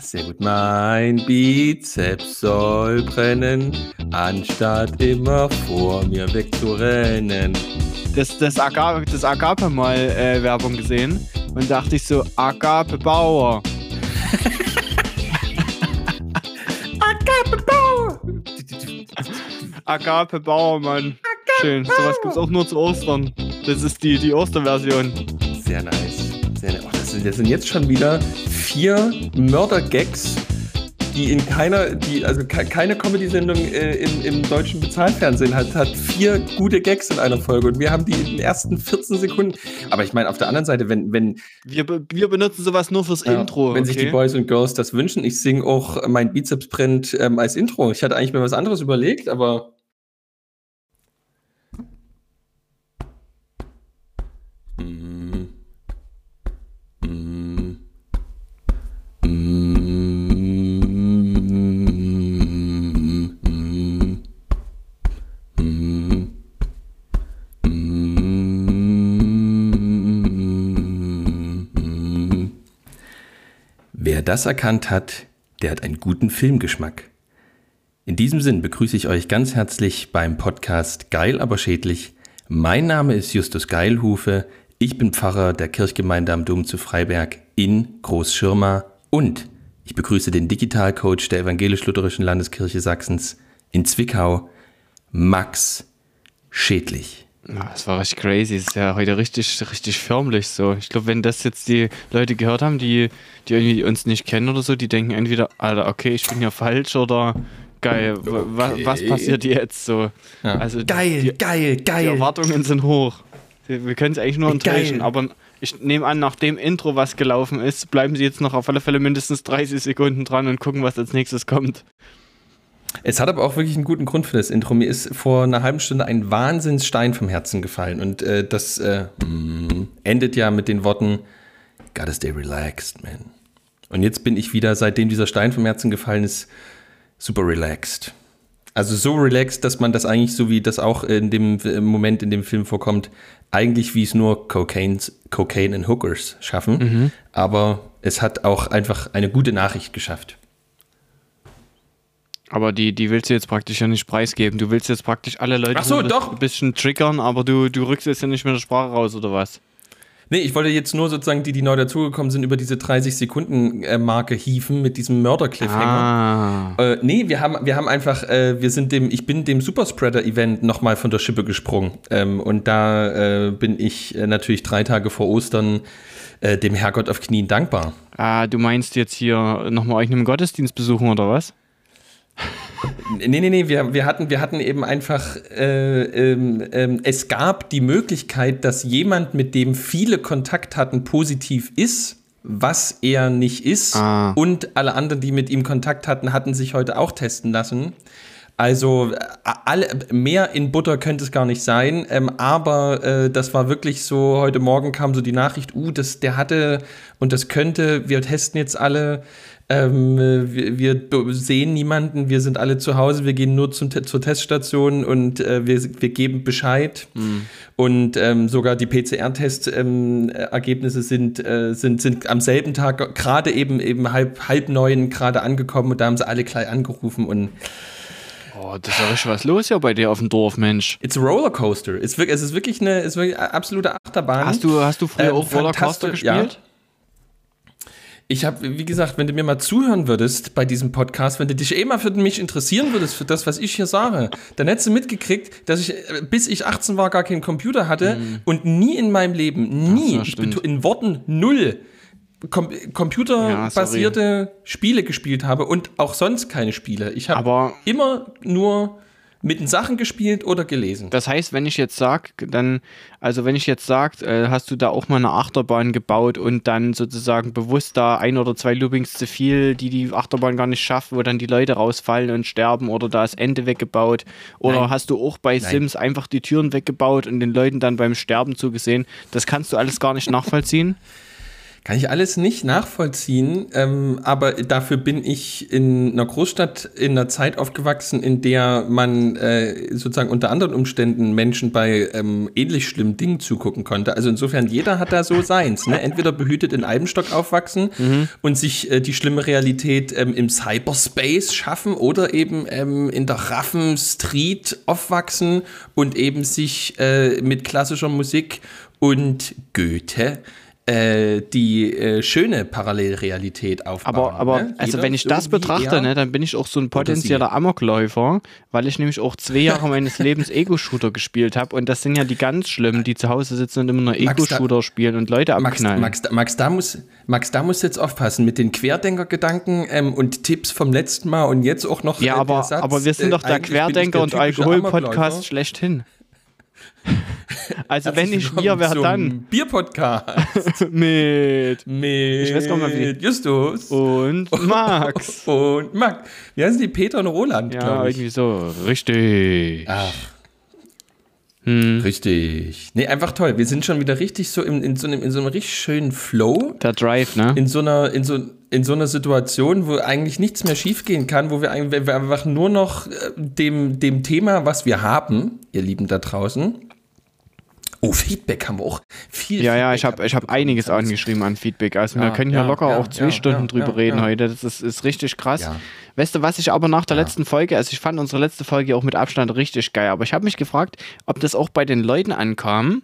Sehr gut. Mein Bizeps soll brennen, anstatt immer vor mir wegzurennen. Das, das, Agape, das Agape mal äh, Werbung gesehen und dachte ich so, Agape Bauer. Agape Bauer! Agape Bauer, Mann. Schön. Sowas gibt's auch nur zu Ostern. Das ist die, die Osterversion. Sehr nice. Sehr nice. Oh, das, sind, das sind jetzt schon wieder vier Mörder-Gags, die in keiner, die, also keine Comedy-Sendung äh, im, im deutschen Bezahlfernsehen hat, hat vier gute Gags in einer Folge und wir haben die in den ersten 14 Sekunden. Aber ich meine, auf der anderen Seite, wenn, wenn. Wir, wir benutzen sowas nur fürs ja, Intro. Wenn okay. sich die Boys und Girls das wünschen, ich singe auch mein Bizeps brennt ähm, als Intro. Ich hatte eigentlich mir was anderes überlegt, aber. Das erkannt hat, der hat einen guten Filmgeschmack. In diesem Sinn begrüße ich euch ganz herzlich beim Podcast Geil aber schädlich. Mein Name ist Justus Geilhufe. Ich bin Pfarrer der Kirchgemeinde am Dom zu Freiberg in Großschirma und ich begrüße den Digitalcoach der Evangelisch-Lutherischen Landeskirche Sachsens in Zwickau, Max Schädlich. Das war richtig crazy. Das ist ja heute richtig, richtig förmlich so. Ich glaube, wenn das jetzt die Leute gehört haben, die, die irgendwie uns nicht kennen oder so, die denken entweder, Alter, okay, ich bin ja falsch oder geil, okay. was passiert jetzt so? Ja. Also geil, die, geil, geil. Die Erwartungen sind hoch. Wir können es eigentlich nur enttäuschen, Geil. aber ich nehme an, nach dem Intro, was gelaufen ist, bleiben Sie jetzt noch auf alle Fälle mindestens 30 Sekunden dran und gucken, was als nächstes kommt. Es hat aber auch wirklich einen guten Grund für das Intro. Mir ist vor einer halben Stunde ein Wahnsinnsstein vom Herzen gefallen und äh, das äh, endet ja mit den Worten Gotta stay relaxed, man. Und jetzt bin ich wieder, seitdem dieser Stein vom Herzen gefallen ist, super relaxed. Also so relaxed, dass man das eigentlich, so wie das auch in dem Moment in dem Film vorkommt, eigentlich wie es nur Cocaines, Cocaine and Hookers schaffen. Mhm. Aber es hat auch einfach eine gute Nachricht geschafft. Aber die, die willst du jetzt praktisch ja nicht preisgeben. Du willst jetzt praktisch alle Leute so, doch. ein bisschen triggern, aber du, du rückst jetzt ja nicht mit der Sprache raus, oder was? Nee, ich wollte jetzt nur sozusagen die, die neu dazugekommen sind, über diese 30-Sekunden-Marke hieven mit diesem Mörder-Cliffhanger. Ah. Äh, nee, wir haben, wir haben einfach, äh, wir sind dem, ich bin dem Superspreader-Event nochmal von der Schippe gesprungen. Ähm, und da äh, bin ich äh, natürlich drei Tage vor Ostern äh, dem Herrgott auf Knien dankbar. Ah, du meinst jetzt hier nochmal euch einen Gottesdienst besuchen oder was? Nee, nee, nee, wir, wir, hatten, wir hatten eben einfach, äh, ähm, ähm, es gab die Möglichkeit, dass jemand, mit dem viele Kontakt hatten, positiv ist, was er nicht ist. Ah. Und alle anderen, die mit ihm Kontakt hatten, hatten sich heute auch testen lassen. Also äh, alle, mehr in Butter könnte es gar nicht sein, ähm, aber äh, das war wirklich so, heute Morgen kam so die Nachricht, uh, das, der hatte und das könnte, wir testen jetzt alle, ähm, wir, wir, sehen niemanden, wir sind alle zu Hause, wir gehen nur zum, zur Teststation und äh, wir, wir geben Bescheid. Mhm. Und ähm, sogar die PCR-Test-Ergebnisse ähm, sind, äh, sind, sind am selben Tag gerade eben eben halb, halb neun gerade angekommen und da haben sie alle gleich angerufen und Oh, das ist ja richtig was los hier bei dir auf dem Dorf, Mensch. It's a Rollercoaster. Es ist wirklich eine, ist wirklich eine absolute Achterbahn. Hast du, hast du früher äh, auch Rollercoaster gespielt? Ja. Ich habe, wie gesagt, wenn du mir mal zuhören würdest bei diesem Podcast, wenn du dich eh mal für mich interessieren würdest, für das, was ich hier sage, dann hättest du mitgekriegt, dass ich, äh, bis ich 18 war, gar keinen Computer hatte mhm. und nie in meinem Leben, nie, so, in Worten null, Com computerbasierte ja, Spiele gespielt habe und auch sonst keine Spiele. Ich habe immer nur mit den Sachen gespielt oder gelesen. Das heißt, wenn ich jetzt sage, dann, also wenn ich jetzt sage, äh, hast du da auch mal eine Achterbahn gebaut und dann sozusagen bewusst da ein oder zwei Loopings zu viel, die die Achterbahn gar nicht schaffen, wo dann die Leute rausfallen und sterben oder da das Ende weggebaut oder Nein. hast du auch bei Nein. Sims einfach die Türen weggebaut und den Leuten dann beim Sterben zugesehen? Das kannst du alles gar nicht nachvollziehen? Kann ich alles nicht nachvollziehen, ähm, aber dafür bin ich in einer Großstadt in einer Zeit aufgewachsen, in der man äh, sozusagen unter anderen Umständen Menschen bei ähm, ähnlich schlimmen Dingen zugucken konnte. Also insofern, jeder hat da so seins. Ne? Entweder behütet in Eibenstock aufwachsen mhm. und sich äh, die schlimme Realität ähm, im Cyberspace schaffen oder eben ähm, in der Raffen Street aufwachsen und eben sich äh, mit klassischer Musik und Goethe äh, die äh, schöne Parallelrealität aufbauen. Aber, aber ne? also wenn ich das betrachte, ne, dann bin ich auch so ein potenzieller Amokläufer, weil ich nämlich auch zwei Jahre meines Lebens Ego-Shooter gespielt habe und das sind ja die ganz schlimmen, die zu Hause sitzen und immer nur Ego-Shooter spielen und Leute abknallen. Max, Max, Max, da muss, Max, da muss jetzt aufpassen mit den Querdenker-Gedanken ähm, und Tipps vom letzten Mal und jetzt auch noch Ja, äh, aber, Satz, aber wir sind doch der Querdenker- der und Alkohol-Podcast schlechthin. Also wenn nicht wir, wer dann? Bier-Podcast. mit. Mit. Ich weiß gar nicht mehr wie. Justus. Und Max. und Max. Wie heißen die? Peter und Roland, Ja, irgendwie so. Richtig. Ach. Hm. Richtig. Nee, einfach toll. Wir sind schon wieder richtig so in, in, so, einem, in so einem richtig schönen Flow. Der Drive, ne? In so einer, in so, in so einer Situation, wo eigentlich nichts mehr schiefgehen kann, wo wir einfach nur noch äh, dem, dem Thema, was wir haben, ihr Lieben da draußen, Oh, Feedback haben wir auch viel. Ja, Feedback ja, ich habe ich hab einiges angeschrieben an Feedback. Also ja, wir können hier ja, locker ja, auch zwei Stunden drüber reden heute. Das ist, ist richtig krass. Weißt du, was ich aber nach der letzten Folge, also ich fand unsere letzte Folge auch mit Abstand richtig geil, aber ich habe mich gefragt, ob das auch bei den Leuten ankam.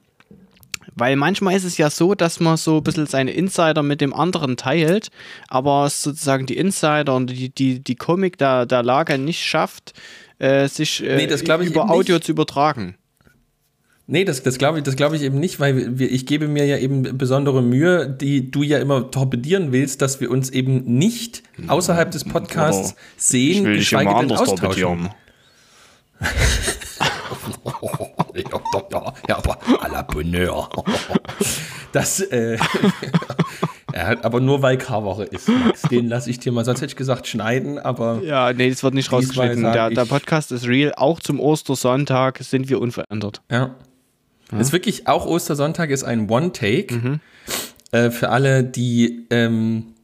Weil manchmal ist es ja so, dass man so ein bisschen seine Insider mit dem anderen teilt, aber sozusagen die Insider und die, die, die Komik der, der Lage nicht schafft, äh, sich äh, nee, über Audio nicht. zu übertragen. Nee, das, das glaube ich, glaub ich eben nicht, weil wir, ich gebe mir ja eben besondere Mühe, die du ja immer torpedieren willst, dass wir uns eben nicht außerhalb des Podcasts oh, sehen, geschweige denn austauschen. ja, aber à la Bonheur. Das, äh, aber nur weil Karwoche ist, Max. Den lasse ich dir mal, sonst hätte ich gesagt schneiden, aber. Ja, nee, das wird nicht rausgeschnitten. Der, der Podcast ist real. Auch zum Ostersonntag sind wir unverändert. Ja. Ja. Ist wirklich, auch Ostersonntag ist ein One-Take. Mhm. Äh, für alle, die ähm,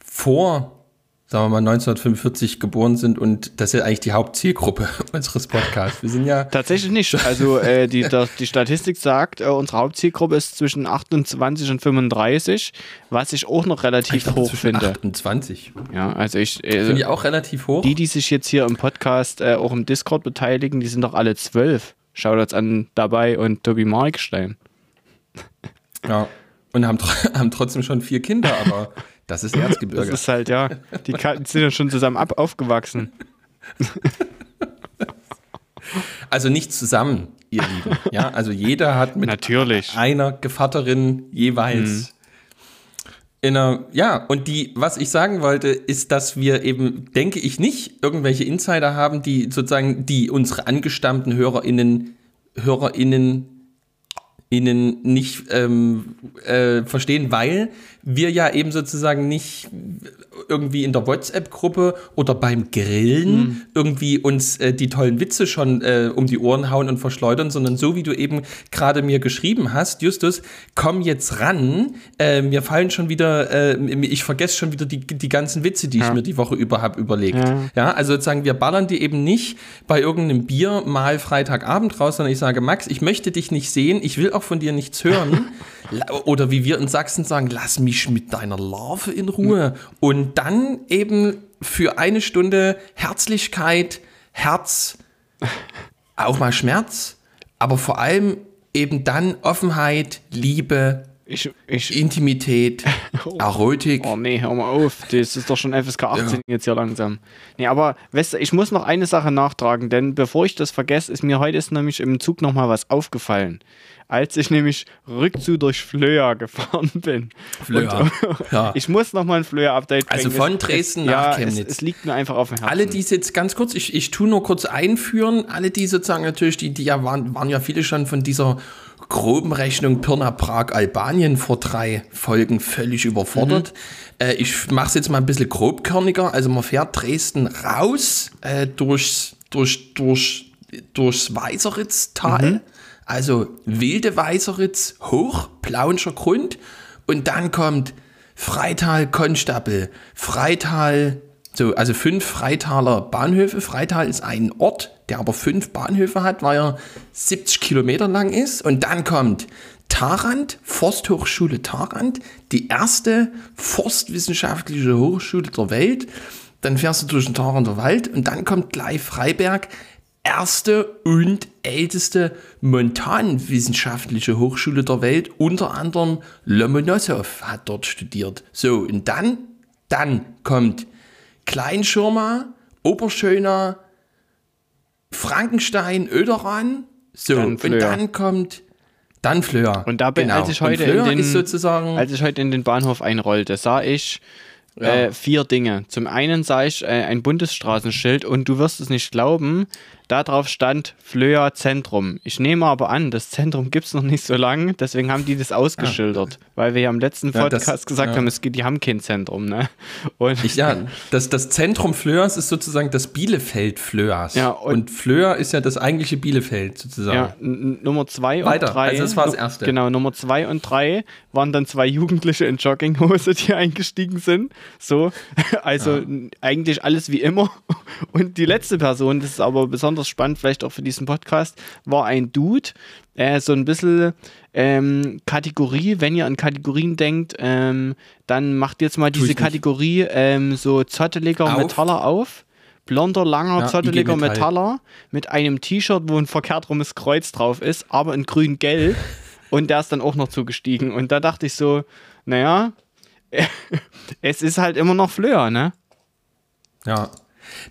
vor, sagen wir mal, 1945 geboren sind und das ist ja eigentlich die Hauptzielgruppe unseres Podcasts. Wir sind ja. Tatsächlich nicht. Also äh, die, der, die Statistik sagt, äh, unsere Hauptzielgruppe ist zwischen 28 und 35, was ich auch noch relativ dachte, hoch finde. 28. Ja, also ich. Äh, finde ich auch relativ hoch. Die, die sich jetzt hier im Podcast äh, auch im Discord beteiligen, die sind doch alle zwölf. Shoutouts an dabei und Tobi Markstein. Ja, und haben, haben trotzdem schon vier Kinder, aber das ist Erzgebirge. Das ist halt, ja, die sind ja schon zusammen ab aufgewachsen. Also nicht zusammen, ihr Lieben. Ja, also jeder hat mit Natürlich. einer Gevatterin jeweils mhm. Einer, ja, und die, was ich sagen wollte, ist, dass wir eben, denke ich, nicht irgendwelche Insider haben, die sozusagen, die unsere angestammten HörerInnen, HörerInnen ihnen nicht ähm, äh, verstehen, weil wir ja eben sozusagen nicht irgendwie in der WhatsApp-Gruppe oder beim Grillen mhm. irgendwie uns äh, die tollen Witze schon äh, um die Ohren hauen und verschleudern, sondern so wie du eben gerade mir geschrieben hast, Justus, komm jetzt ran, äh, mir fallen schon wieder, äh, ich vergesse schon wieder die, die ganzen Witze, die ja. ich mir die Woche über habe überlegt. Ja. ja. also sozusagen, wir ballern die eben nicht bei irgendeinem Bier mal Freitagabend raus, sondern ich sage, Max, ich möchte dich nicht sehen, ich will auch von dir nichts hören. oder wie wir in Sachsen sagen, lass mich mit deiner Larve in Ruhe. Und dann eben für eine Stunde Herzlichkeit, Herz, auch mal Schmerz, aber vor allem eben dann Offenheit, Liebe, ich, ich, Intimität, oh, Erotik. Oh nee, hör mal auf. Das ist doch schon FSK 18 ja. jetzt hier langsam. Nee, aber weißt du, ich muss noch eine Sache nachtragen, denn bevor ich das vergesse, ist mir heute ist nämlich im Zug nochmal was aufgefallen als ich nämlich rückzu durch Flöa gefahren bin. Flöa. ja. Ich muss nochmal ein Flöa-Update bringen. Also von Dresden es, nach ja, Chemnitz. Es, es, liegt mir einfach auf dem Herzen. Alle, die es jetzt ganz kurz, ich, ich tue nur kurz einführen, alle, die sozusagen natürlich, die, die ja waren, waren ja viele schon von dieser groben Rechnung Pirna Prag Albanien vor drei Folgen völlig überfordert. Mhm. Äh, ich mache es jetzt mal ein bisschen grobkörniger. Also man fährt Dresden raus äh, durchs, durch, durch, durchs Weißeritztal. Mhm also wilde Weißeritz, hoch, plauenscher Grund und dann kommt Freital Konstapel, Freital, so, also fünf Freitaler Bahnhöfe. Freital ist ein Ort, der aber fünf Bahnhöfe hat, weil er 70 Kilometer lang ist. Und dann kommt Tarant, Forsthochschule Tarant, die erste forstwissenschaftliche Hochschule der Welt. Dann fährst du durch den Taranter Wald und dann kommt gleich Freiberg, erste und älteste montanwissenschaftliche Hochschule der Welt. Unter anderem Lomonossow hat dort studiert. So, und dann, dann kommt Kleinschirma, Oberschöner, Frankenstein, Öderan. So, Dann und dann kommt dann Flöhr. Und da bin, genau. als ich heute in den, ist sozusagen als ich heute in den Bahnhof einrollte, sah ich Ja. äh, vier Dinge. Zum einen sah ich äh, ein Bundesstraßenschild und du wirst es nicht glauben, da drauf stand Flöher Zentrum. Ich nehme aber an, das Zentrum gibt es noch nicht so lange, deswegen haben die das ausgeschildert, weil wir ja im letzten Ja, das- Podcast gesagt ja. haben, es die haben kein Zentrum. Ne? Und Ich, ja, das, das Zentrum Flörs ist sozusagen das Bielefeld Flörs. Ja, und- und, Flöhr ist ja das eigentliche Bielefeld sozusagen. Ja, Nummer zwei Weiter, und drei. also das war das Erste. Genau, Nummer zwei und drei waren dann zwei Jugendliche in Jogginghose, die eingestiegen sind. So, also n- eigentlich alles wie immer. Und die letzte Person, das ist aber besonders spannend, vielleicht auch für diesen Podcast, war ein Dude, äh, so ein bisschen ähm, Kategorie, wenn ihr an Kategorien denkt, ähm, dann macht jetzt mal diese. Kategorie ähm, so zotteliger Auf. Metaller auf. Blonder, langer, Ja, zotteliger IG Metall. Metaller mit einem T-Shirt, wo ein verkehrt rumes Kreuz drauf ist, aber in grün-gelb. Und der ist dann auch noch zugestiegen. Und da dachte ich so, naja, es ist halt immer noch Fleur, ne? Ja.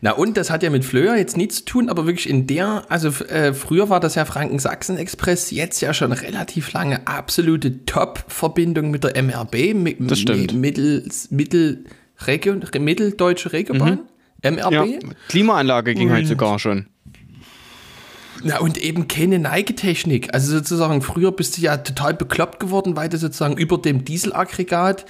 Na und das hat ja mit Flöhr jetzt nichts zu tun, aber wirklich in der, also äh, früher war das ja Franken-Sachsen-Express, jetzt ja schon relativ lange absolute Top-Verbindung mit der MRB, mit, Das stimmt. Mittel, Mittel, Region, Mitteldeutsche Regiobahn, MRB. Ja. Klimaanlage ging Und- halt sogar schon. Na und eben keine Neigetechnik. Also sozusagen, früher bist du ja total bekloppt geworden, weil du sozusagen über dem Dieselaggregat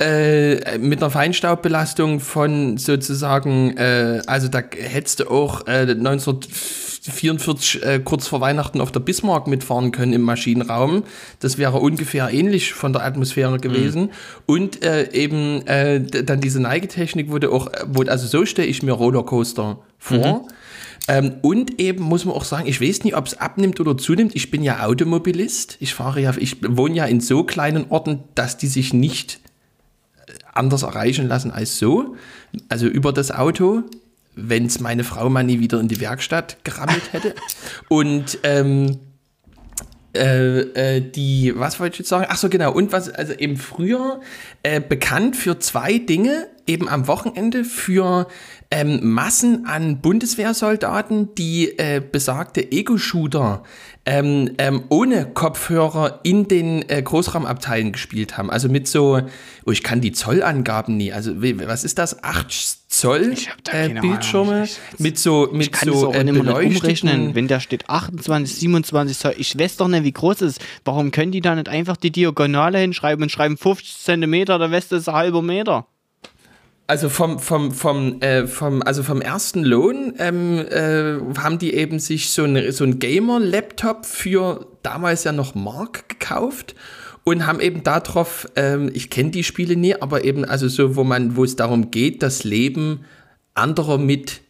äh, mit einer Feinstaubbelastung von sozusagen, äh, also da hättest du auch äh, 1944 äh, kurz vor Weihnachten auf der Bismarck mitfahren können im Maschinenraum. Das wäre ungefähr ähnlich von der Atmosphäre gewesen. Und äh, eben äh, dann diese Neigetechnik wurde auch, äh, also so stelle ich mir Rollercoaster vor. Ähm, und eben muss man auch sagen, ich weiß nicht, ob es abnimmt oder zunimmt. Ich bin ja Automobilist. Ich fahre ja, ich wohne ja in so kleinen Orten, dass die sich nicht äh, anders erreichen lassen als so. Also über das Auto, wenn es meine Frau mal nie wieder in die Werkstatt gerammelt hätte. Und ähm, äh, äh, die, was wollte ich jetzt sagen? Ach so, genau. Und was, also eben früher äh, bekannt für zwei Dinge, eben am Wochenende für ähm, Massen an Bundeswehrsoldaten, die äh, besagte Ego-Shooter ähm, ähm, ohne Kopfhörer in den äh, Großraumabteilen gespielt haben. Also mit so, oh, ich kann die Zollangaben nie. Also was ist das? 8 Zoll äh, Ahnung. Bildschirme Ich- mit so mit Ich kann so äh, beleuchteten- wenn da steht 28, 27 Zoll. Ich weiß doch nicht, wie groß es ist. Warum können die da nicht einfach die Diagonale hinschreiben und schreiben 50 Zentimeter, der West ist ein halber Meter? Also vom, vom, vom, äh, vom, also vom ersten Lohn ähm, äh, haben die eben sich so, eine, so ein Gamer-Laptop für damals ja noch Mark gekauft und haben eben darauf, ähm, ich kenne die Spiele nie, aber eben also so, wo man, wo es darum geht, das Leben anderer mit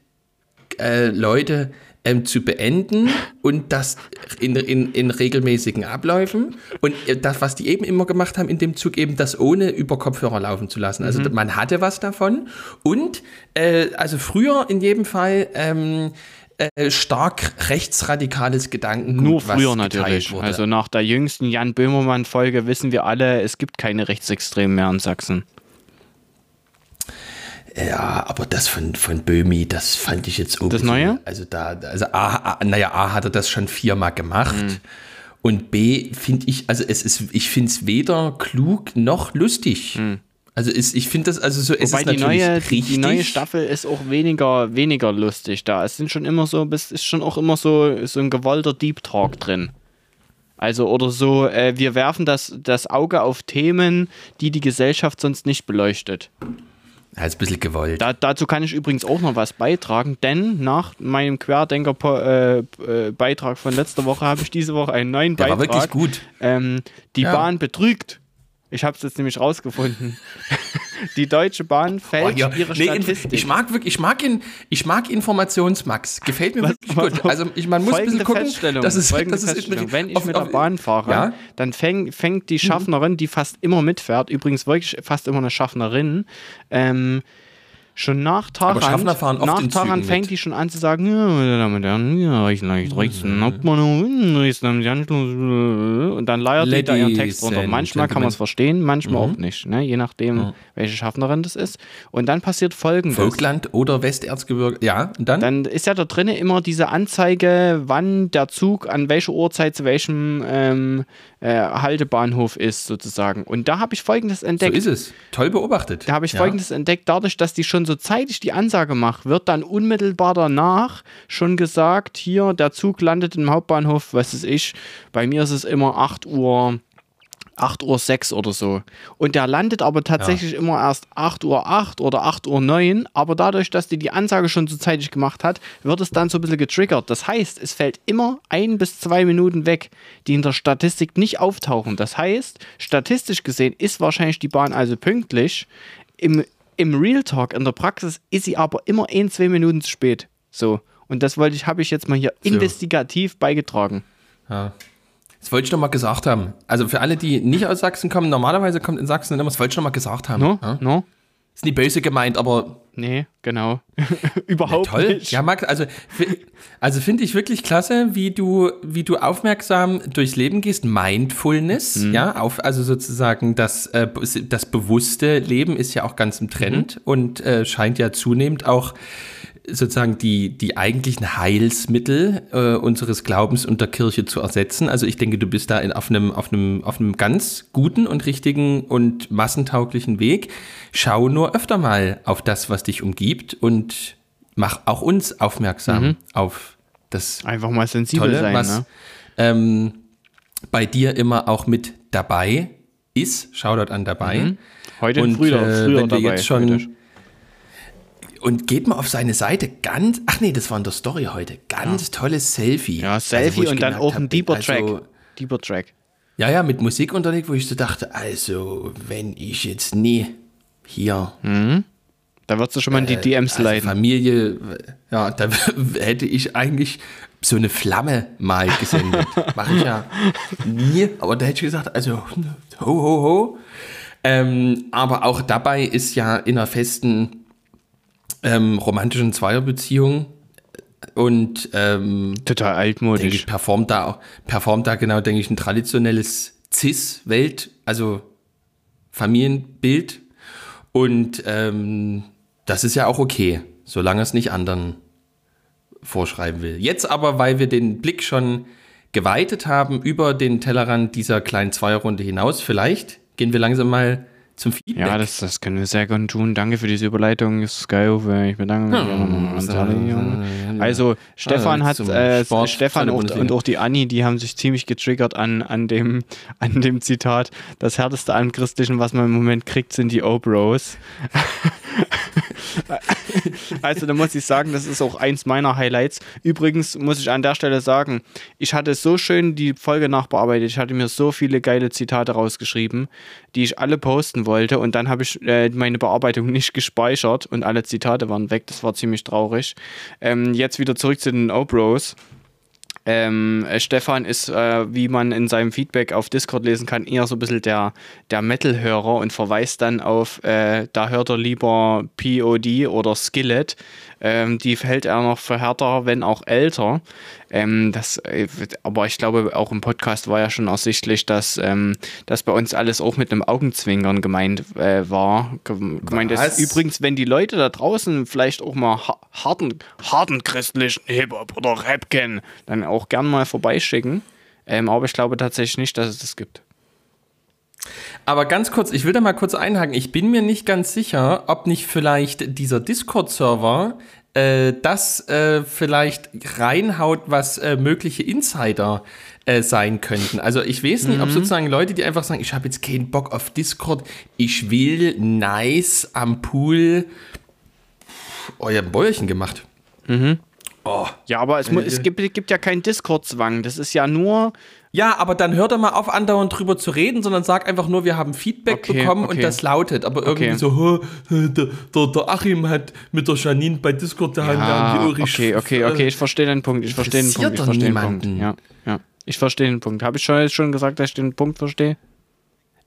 äh, Leute ähm, zu beenden und das in, in, in regelmäßigen Abläufen. Und äh, das, was die eben immer gemacht haben in dem Zug, eben das ohne über Kopfhörer laufen zu lassen. Also man hatte was davon. Und äh, also früher in jedem Fall ähm, äh, stark rechtsradikales Gedankengut. Nur früher natürlich. Wurde. Also nach der jüngsten Jan Böhmermann-Folge wissen wir alle, es gibt keine Rechtsextremen mehr in Sachsen. Ja, aber das von, von Böhmi, das fand ich jetzt. Das Neue? Also da, also A, A, naja, A hat er das schon viermal gemacht. Mhm. Und B finde ich, also es ist, ich finde es weder klug noch lustig. Also ist, ich finde das, also so, es Mhm. Wobei ist die natürlich neue, richtig. die neue Staffel ist auch weniger, weniger lustig da. Es sind schon immer so, es ist schon auch immer so, so ein gewollter Deep Talk drin. Also oder so, äh, wir werfen das, das Auge auf Themen, die die Gesellschaft sonst nicht beleuchtet. Ja, ist ein bisschen gewollt. Da, dazu kann ich übrigens auch noch was beitragen, denn nach meinem Querdenker-Beitrag von letzter Woche habe ich diese Woche einen neuen Der war Beitrag. wirklich gut. Ähm, die Ja. Bahn betrügt. Ich habe es jetzt nämlich rausgefunden. Die Deutsche Bahn fällt Oh, ja. ihre Nee, Statistik. ich mag wirklich, ich mag ihn, ich mag Informationsmax. Gefällt mir Was- wirklich gut. Also ich, man muss ein bisschen gucken, dass es, folgende dass es Feststellung. Wenn ich auf- mit der Bahn fahre, Ja? dann fäng, fängt die Schaffnerin, die fast immer mitfährt, übrigens wirklich fast immer eine Schaffnerin, ähm, schon nach fahren oft nach Zügen fängt die schon an zu sagen, und dann leiert die da ihren Text runter. Manchmal kann man es verstehen, manchmal auch nicht, ne? je nachdem, welche Schaffnerin das ist. Und dann passiert folgendes. Vogtland oder Westerzgebirge. Ja, und dann? Dann ist ja da drinnen immer diese Anzeige, wann der Zug an welcher Uhrzeit zu welchem ähm, äh, Haltebahnhof ist, sozusagen. Und da habe ich folgendes so entdeckt. ist es. Toll beobachtet. Da habe ich folgendes entdeckt, dadurch, dass die schon so zeitig die Ansage macht, wird dann unmittelbar danach schon gesagt, hier, der Zug landet im Hauptbahnhof, was ist ich, bei mir ist es immer 8 Uhr. 8 Uhr 6 oder so. Und der landet aber tatsächlich immer erst 8 Uhr 8 oder 8 Uhr 9. Aber dadurch, dass die die Ansage schon so zeitig gemacht hat, wird es dann so ein bisschen getriggert. Das heißt, es fällt immer ein bis zwei Minuten weg, die in der Statistik nicht auftauchen. Das heißt, statistisch gesehen ist wahrscheinlich die Bahn also pünktlich. Im, im Real Talk, in der Praxis, ist sie aber immer ein, zwei Minuten zu spät. So. Und das wollte ich, habe ich jetzt mal hier investigativ beigetragen. Ja. Das wollte ich noch mal gesagt haben. Also für alle, die nicht aus Sachsen kommen, normalerweise kommt in Sachsen immer, das wollte ich noch mal gesagt haben. No? Ja? No? Ist nie böse gemeint, aber Nee, genau. Überhaupt toll. nicht. Ja, Max, also, also finde ich wirklich klasse, wie du, wie du aufmerksam durchs Leben gehst. Mindfulness, Mhm. ja, auf, also sozusagen das, äh, das bewusste Leben ist ja auch ganz im Trend Mhm. und äh, scheint ja zunehmend auch sozusagen die, die eigentlichen Heilsmittel äh, unseres Glaubens und der Kirche zu ersetzen. Also ich denke, du bist da in, auf, einem, auf, einem, auf einem ganz guten und richtigen und massentauglichen Weg. Schau nur öfter mal auf das, was dich umgibt und mach auch uns aufmerksam auf das Einfach mal sensibel Tolle, sein, was ne? ähm, bei dir immer auch mit dabei ist. Shoutout an dabei. Heute Und früher, äh, früher wenn wir dabei. jetzt schon heute. Und geht mal auf seine Seite ganz, ach nee, das war in der Story heute, ganz tolles Selfie. Ja, Also, Selfie ich und dann auch ein deeper also, Track. Deeper Track. Ja, ja, mit Musik unterlegt, wo ich so dachte, also wenn ich jetzt nie hier Da würdest du schon mal in die DMs also leiten. Familie, ja, da hätte ich eigentlich so eine Flamme mal gesendet. Mache ich ja nie, aber da hätte ich gesagt, also ho, ho, ho. Ähm, aber auch dabei ist ja in einer festen ähm, romantischen Zweierbeziehung und ähm, Total altmodisch. ich, performt da, performt da genau, denke ich, ein traditionelles Cis-Welt, also Familienbild. Und ähm, das ist ja auch okay, solange es nicht anderen vorschreiben will. Jetzt aber, weil wir den Blick schon geweitet haben über den Tellerrand dieser kleinen Zweierrunde hinaus, vielleicht gehen wir langsam mal zum Feedback. Ja, das, das können wir sehr gerne tun. Danke für diese Überleitung. Das ist geil, Uwe. Ich bedanke mich. Junge. Also, Stefan hat, zum äh, Sport, Stefan und, und auch die Anni, die haben sich ziemlich getriggert an, an, dem, an dem Zitat. Das härteste an Christlichen, was man im Moment kriegt, sind die O-Bros. Also da muss ich sagen, das ist auch eins meiner Highlights. Übrigens muss ich an der Stelle sagen, ich hatte so schön die Folge nachbearbeitet. Ich hatte mir so viele geile Zitate rausgeschrieben, die ich alle posten wollte und dann habe ich äh, meine Bearbeitung nicht gespeichert und alle Zitate waren weg. Das war ziemlich traurig. Ähm, jetzt wieder zurück zu den O-Bros. Ähm, äh, Stefan ist, äh, wie man in seinem Feedback auf Discord lesen kann, eher so ein bisschen der, der Metal-Hörer und verweist dann auf, äh, da hört er lieber POD oder Skillet. Ähm, die hält er noch für härter, wenn auch älter. Ähm, das, äh, aber ich glaube, auch im Podcast war ja schon ersichtlich, dass ähm, das bei uns alles auch mit einem Augenzwinkern gemeint äh, war. Ge- Gemeint ist übrigens, wenn die Leute da draußen vielleicht auch mal ha harten, harten christlichen Hip-Hop oder Rap kennen, dann auch gern mal vorbeischicken. Ähm, aber ich glaube tatsächlich nicht, dass es das gibt. Aber ganz kurz, ich will da mal kurz einhaken. Ich bin mir nicht ganz sicher, ob nicht vielleicht dieser Discord-Server äh, das äh, vielleicht reinhaut, was äh, mögliche Insider äh, sein könnten. Also ich weiß nicht, ob sozusagen Leute, die einfach sagen, ich habe jetzt keinen Bock auf Discord, ich will nice am Pool. Oh, ihr habt ein Bäuerchen gemacht. Oh, Ja, aber es, es gibt, gibt ja keinen Discord-Zwang. Das ist ja nur Ja, aber dann hör doch mal auf, andauernd drüber zu reden, sondern sag einfach nur, wir haben Feedback Okay, bekommen okay. und das lautet. Aber irgendwie Okay. so, "Hä, der, der, der Achim hat mit der Janine bei Discord, da haben Ja, wir Ulrich. okay, okay, okay, ich verstehe den Punkt, ich verstehe den Punkt, ich verstehe den Punkt. Ja, ja. Ich verstehe den Punkt. Habe ich schon jetzt schon gesagt, dass ich den Punkt verstehe?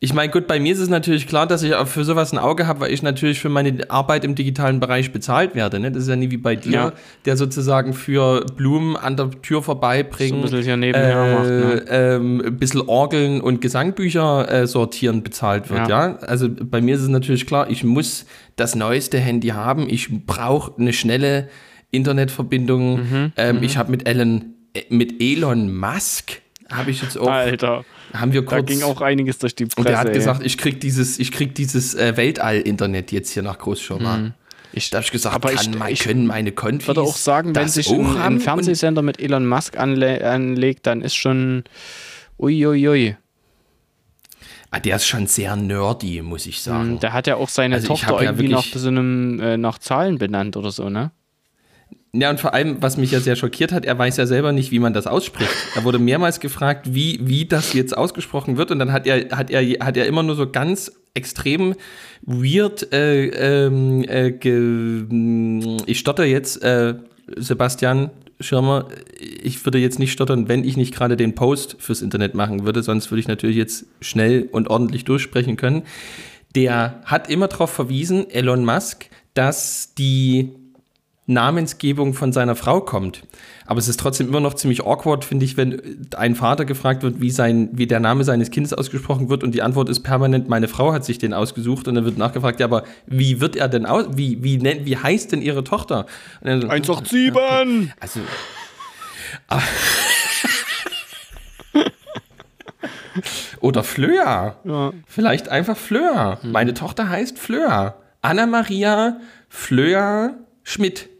Ich meine, gut, bei mir ist es natürlich klar, dass ich auch für sowas ein Auge habe, weil ich natürlich für meine Arbeit im digitalen Bereich bezahlt werde. Ne? Das ist ja nie wie bei dir, Ja. der sozusagen für Blumen an der Tür So ein bisschen nebenher macht, ne? ähm, ein bisschen Orgeln und Gesangbücher äh, sortieren bezahlt wird. Ja. Ja. Also bei mir ist es natürlich klar, ich muss das neueste Handy haben. Ich brauche eine schnelle Internetverbindung. Mhm, ähm, ich habe mit Elon, äh, mit Elon Musk habe ich jetzt auch, Alter, haben wir da kurz ging auch einiges durch die Presse. und der hat ey. gesagt, ich krieg dieses, ich krieg dieses äh, Weltall-Internet jetzt hier nach Großschirma. ich, Da habe ich gesagt, aber kann, ich, mein, ich können meine Konfis würde auch sagen, wenn sich auch ein, ein Fernsehsender mit Elon Musk anle anlegt, dann ist schon uiuiui. Ah, der ist schon sehr nerdy, muss ich sagen. Der hat ja auch seine Also ich Tochter hab ja irgendwie nach so einem äh, nach Zahlen benannt oder so, ne? Ja, und vor allem, was mich ja sehr schockiert hat, er weiß ja selber nicht, wie man das ausspricht. Er wurde mehrmals gefragt, wie, wie das jetzt ausgesprochen wird. Und dann hat er, hat er, hat er immer nur so ganz extrem weird, äh, ähm, äh, ge, ich stotter jetzt, äh, Sebastian Schirmer, ich würde jetzt nicht stottern, wenn ich nicht gerade den Post fürs Internet machen würde, sonst würde ich natürlich jetzt schnell und ordentlich durchsprechen können. Der hat immer darauf verwiesen, Elon Musk, dass die Namensgebung von seiner Frau kommt. Aber es ist trotzdem immer noch ziemlich awkward, finde ich, wenn ein Vater gefragt wird, wie, sein, wie der Name seines Kindes ausgesprochen wird und die Antwort ist permanent, meine Frau hat sich den ausgesucht und dann wird nachgefragt, ja, aber wie wird er denn aus, wie, wie, nennt, wie heißt denn ihre Tochter? Und dann so, 187! also, oder Flöa. Ja. Vielleicht einfach Flöa. Meine Tochter heißt Flöa. Anna-Maria Flöa Schmidt.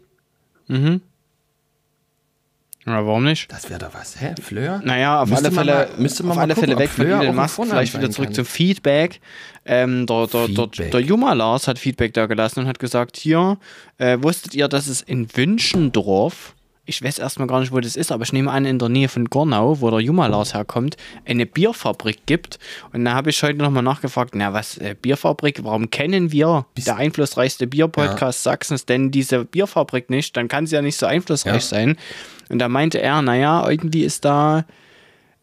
Ja, warum nicht? Das wäre doch was, hä? Flöa? Naja, auf Müsste alle Fälle, mal- müsste man auf alle gucken, Fälle weg von Fleur Elon Musk, vielleicht wieder zurück kann. zum Feedback. Ähm, der, der, der, Feedback. der Juma Lars hat Feedback da gelassen und hat gesagt, hier, äh, wusstet ihr, dass es in Wünschendorf, ich weiß erstmal gar nicht, wo das ist, aber ich nehme an, in der Nähe von Gornau, wo der Juma Lars herkommt, eine Bierfabrik gibt. Und da habe ich heute nochmal nachgefragt, na was, äh, Bierfabrik, warum kennen wir, der einflussreichste Bierpodcast Sachsens, denn diese Bierfabrik nicht? Dann kann sie ja nicht so einflussreich Ja. sein. Und da meinte er, naja, irgendwie ist da,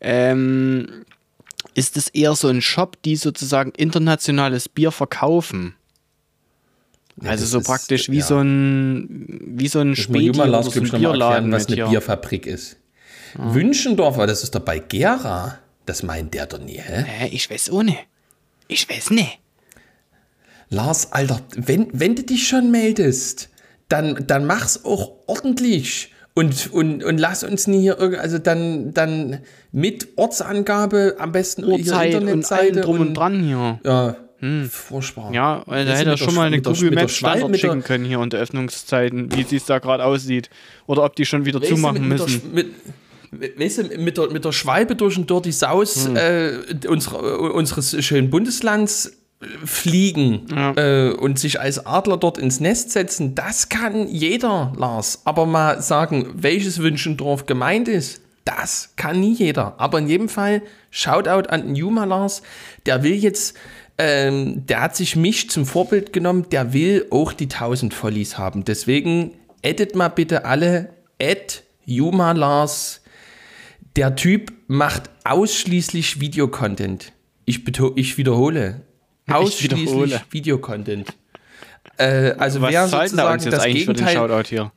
ähm, ist es eher so ein Shop, die sozusagen internationales Bier verkaufen. Ja, also so ist- praktisch wie ja. so ein wie so ein Späti oder Lars so ein Bierladen erklären, was eine hier. Bierfabrik ist. Wünschendorf, aber das ist doch bei Gera. Das meint der doch nie, hä? Hä, ich weiß ohne. Ich weiß nicht. Lars, Alter, wenn, wenn du dich schon meldest, dann, dann mach's auch ordentlich. Und, und, und lass uns nie hier irgendwie, also dann, dann mit Ortsangabe am besten Uhrzeit und allem drum und dran hier. Ja, furchtbar. Ja, weil da hätte er schon mal eine Google mit der Maps der- schicken können hier unter Öffnungszeiten, wie es da gerade aussieht. Oder ob die schon wieder Weißt zumachen mit, müssen. Mit, weißt du, mit der, mit der Schwalbe durch den Dirty Saus Hm. äh, unsere, unseres schönen Bundeslands äh, fliegen Ja. äh, und sich als Adler dort ins Nest setzen, das kann jeder, Lars. Aber mal sagen, welches Wünschendorf gemeint ist, das kann nie jeder. Aber in jedem Fall, Shoutout an den Juma Lars, der will jetzt, ähm, der hat sich mich zum Vorbild genommen, der will auch die 1000 Volleys haben. Deswegen addet mal bitte alle, add Juma Lars. Der Typ macht ausschließlich Videocontent. Ich, ich wiederhole. Ausschließlich wiederhole. Videocontent. Äh, also wer Was da uns sozusagen jetzt das eigentlich für den Gegenteil Shoutout hier?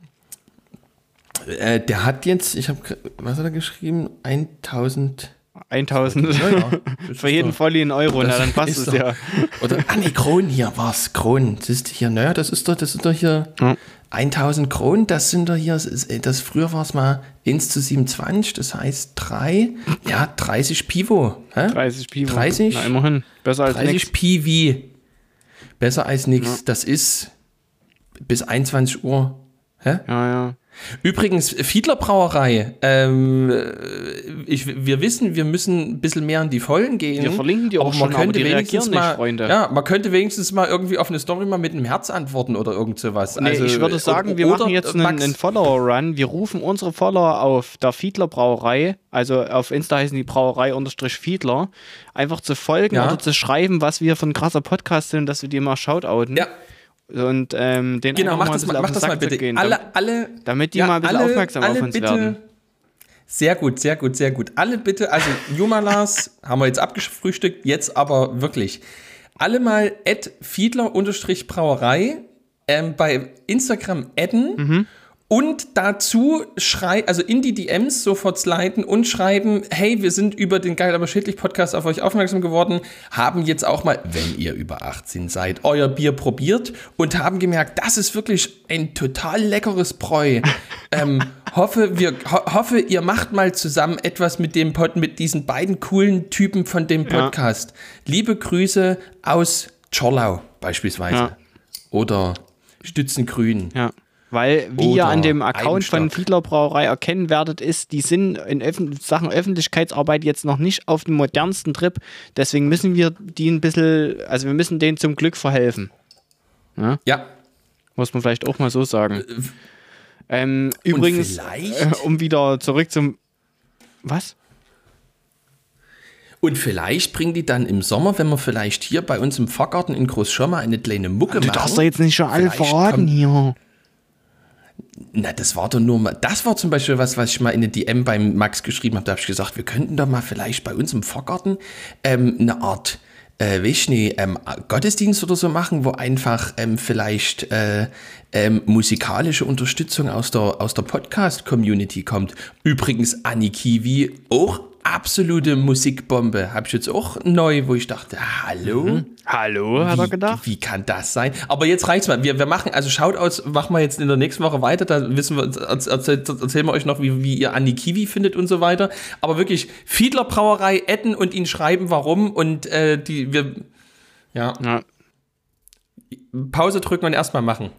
äh, der hat jetzt, ich habe, was hat er geschrieben? 1000. 1000. Ja, ja. Das Für ist jeden doch- Volli in Euro, na das dann passt ist es doch- ja. Oder, ah nee, Kronen hier war's. Kronen. Siehst du hier, naja, das ist doch, das ist doch hier Ja. 1000 Kronen, das sind doch hier, das, ist- das früher war es mal 1 zu 27, das heißt 3, ja, 30 Pivo. Hä? 30 Pivo. 30? Na, immerhin. Besser als 30 nichts. PV. Besser als nichts. Das ist bis 21 Uhr. Hä? Ja, ja. Übrigens, Fiedler Brauerei, ähm, ich, wir wissen, wir müssen ein bisschen mehr in die Vollen gehen. Wir verlinken die auch schon, man könnte wenigstens mal, nicht, Freunde. Ja, man könnte wenigstens mal irgendwie auf eine Story mal mit einem Herz antworten oder irgend sowas. Nee, also, ich würde sagen, wir machen jetzt einen, einen Follower-Run. Wir rufen unsere Follower auf der Fiedler Brauerei, also auf Insta heißen die Brauerei unterstrich Fiedler, einfach zu folgen Ja. oder zu schreiben, was wir für ein krasser Podcast sind, dass wir die mal shoutouten. Ja, Und ähm, den genau, mach mal das mal, mach das mal bitte. gehen, alle, alle, damit die mal ein bisschen aufmerksam auf uns werden. Sehr gut, sehr gut, sehr gut. Alle bitte, also Jumalas haben wir jetzt abgefrühstückt, jetzt aber wirklich. Alle mal at Fiedler-Brauerei ähm, bei Instagram adden Mhm. Und dazu schrei, also in die DMs sofort sliden und schreiben, hey, wir sind über den Geil aber schädlich Podcast auf euch aufmerksam geworden, haben jetzt auch mal, wenn ihr über 18 seid, euer Bier probiert und haben gemerkt, das ist wirklich ein total leckeres Bräu. ähm, hoffe, wir, ho hoffe, ihr macht mal zusammen etwas mit dem Pod, mit diesen beiden coolen Typen von dem Ja. Podcast. Liebe Grüße aus Czorlau beispielsweise. Ja. Oder Stützengrün. Ja. Weil, wie Oder ihr an dem Account von. Fiedler Brauerei erkennen werdet, ist, die sind in Öffn Sachen Öffentlichkeitsarbeit jetzt noch nicht auf dem modernsten Trip. Deswegen müssen wir die ein bisschen, also wir müssen denen zum Glück verhelfen. Ja, Muss man vielleicht auch mal so sagen. Ähm, übrigens, äh, um wieder zurück zum. Was? Und vielleicht bringen die dann im Sommer, wenn wir vielleicht hier bei uns im Pfarrgarten in Großschirmer eine kleine Mucke Du machen. darfst doch jetzt nicht schon alle verraten hier. Na, das war doch nur mal, das war zum Beispiel was, was ich mal in eine DM beim Max geschrieben habe. Da habe ich gesagt, wir könnten doch mal vielleicht bei uns im Pfarrgarten ähm, eine Art, äh, weiß ich nicht, ähm, Gottesdienst oder so machen, wo einfach ähm, vielleicht äh, ähm, musikalische Unterstützung aus der, aus der Podcast-Community kommt. Übrigens, Anni Kiwi, auch absolute Musikbombe. Habe ich jetzt auch neu, wo ich dachte, hallo? Hallo, hat er Wie, gedacht? wie kann das sein? Aber jetzt reicht's mal. Wir, wir machen, also Shoutouts machen wir jetzt in der nächsten Woche weiter. Da wissen wir, erz- erzähl, erzählen wir euch noch, wie, wie ihr Andi Kiwi findet und so weiter. Aber wirklich, Fiedler Brauerei adden und ihn schreiben, warum. Und äh, die, wir, ja, Ja. Pause drücken und erstmal machen.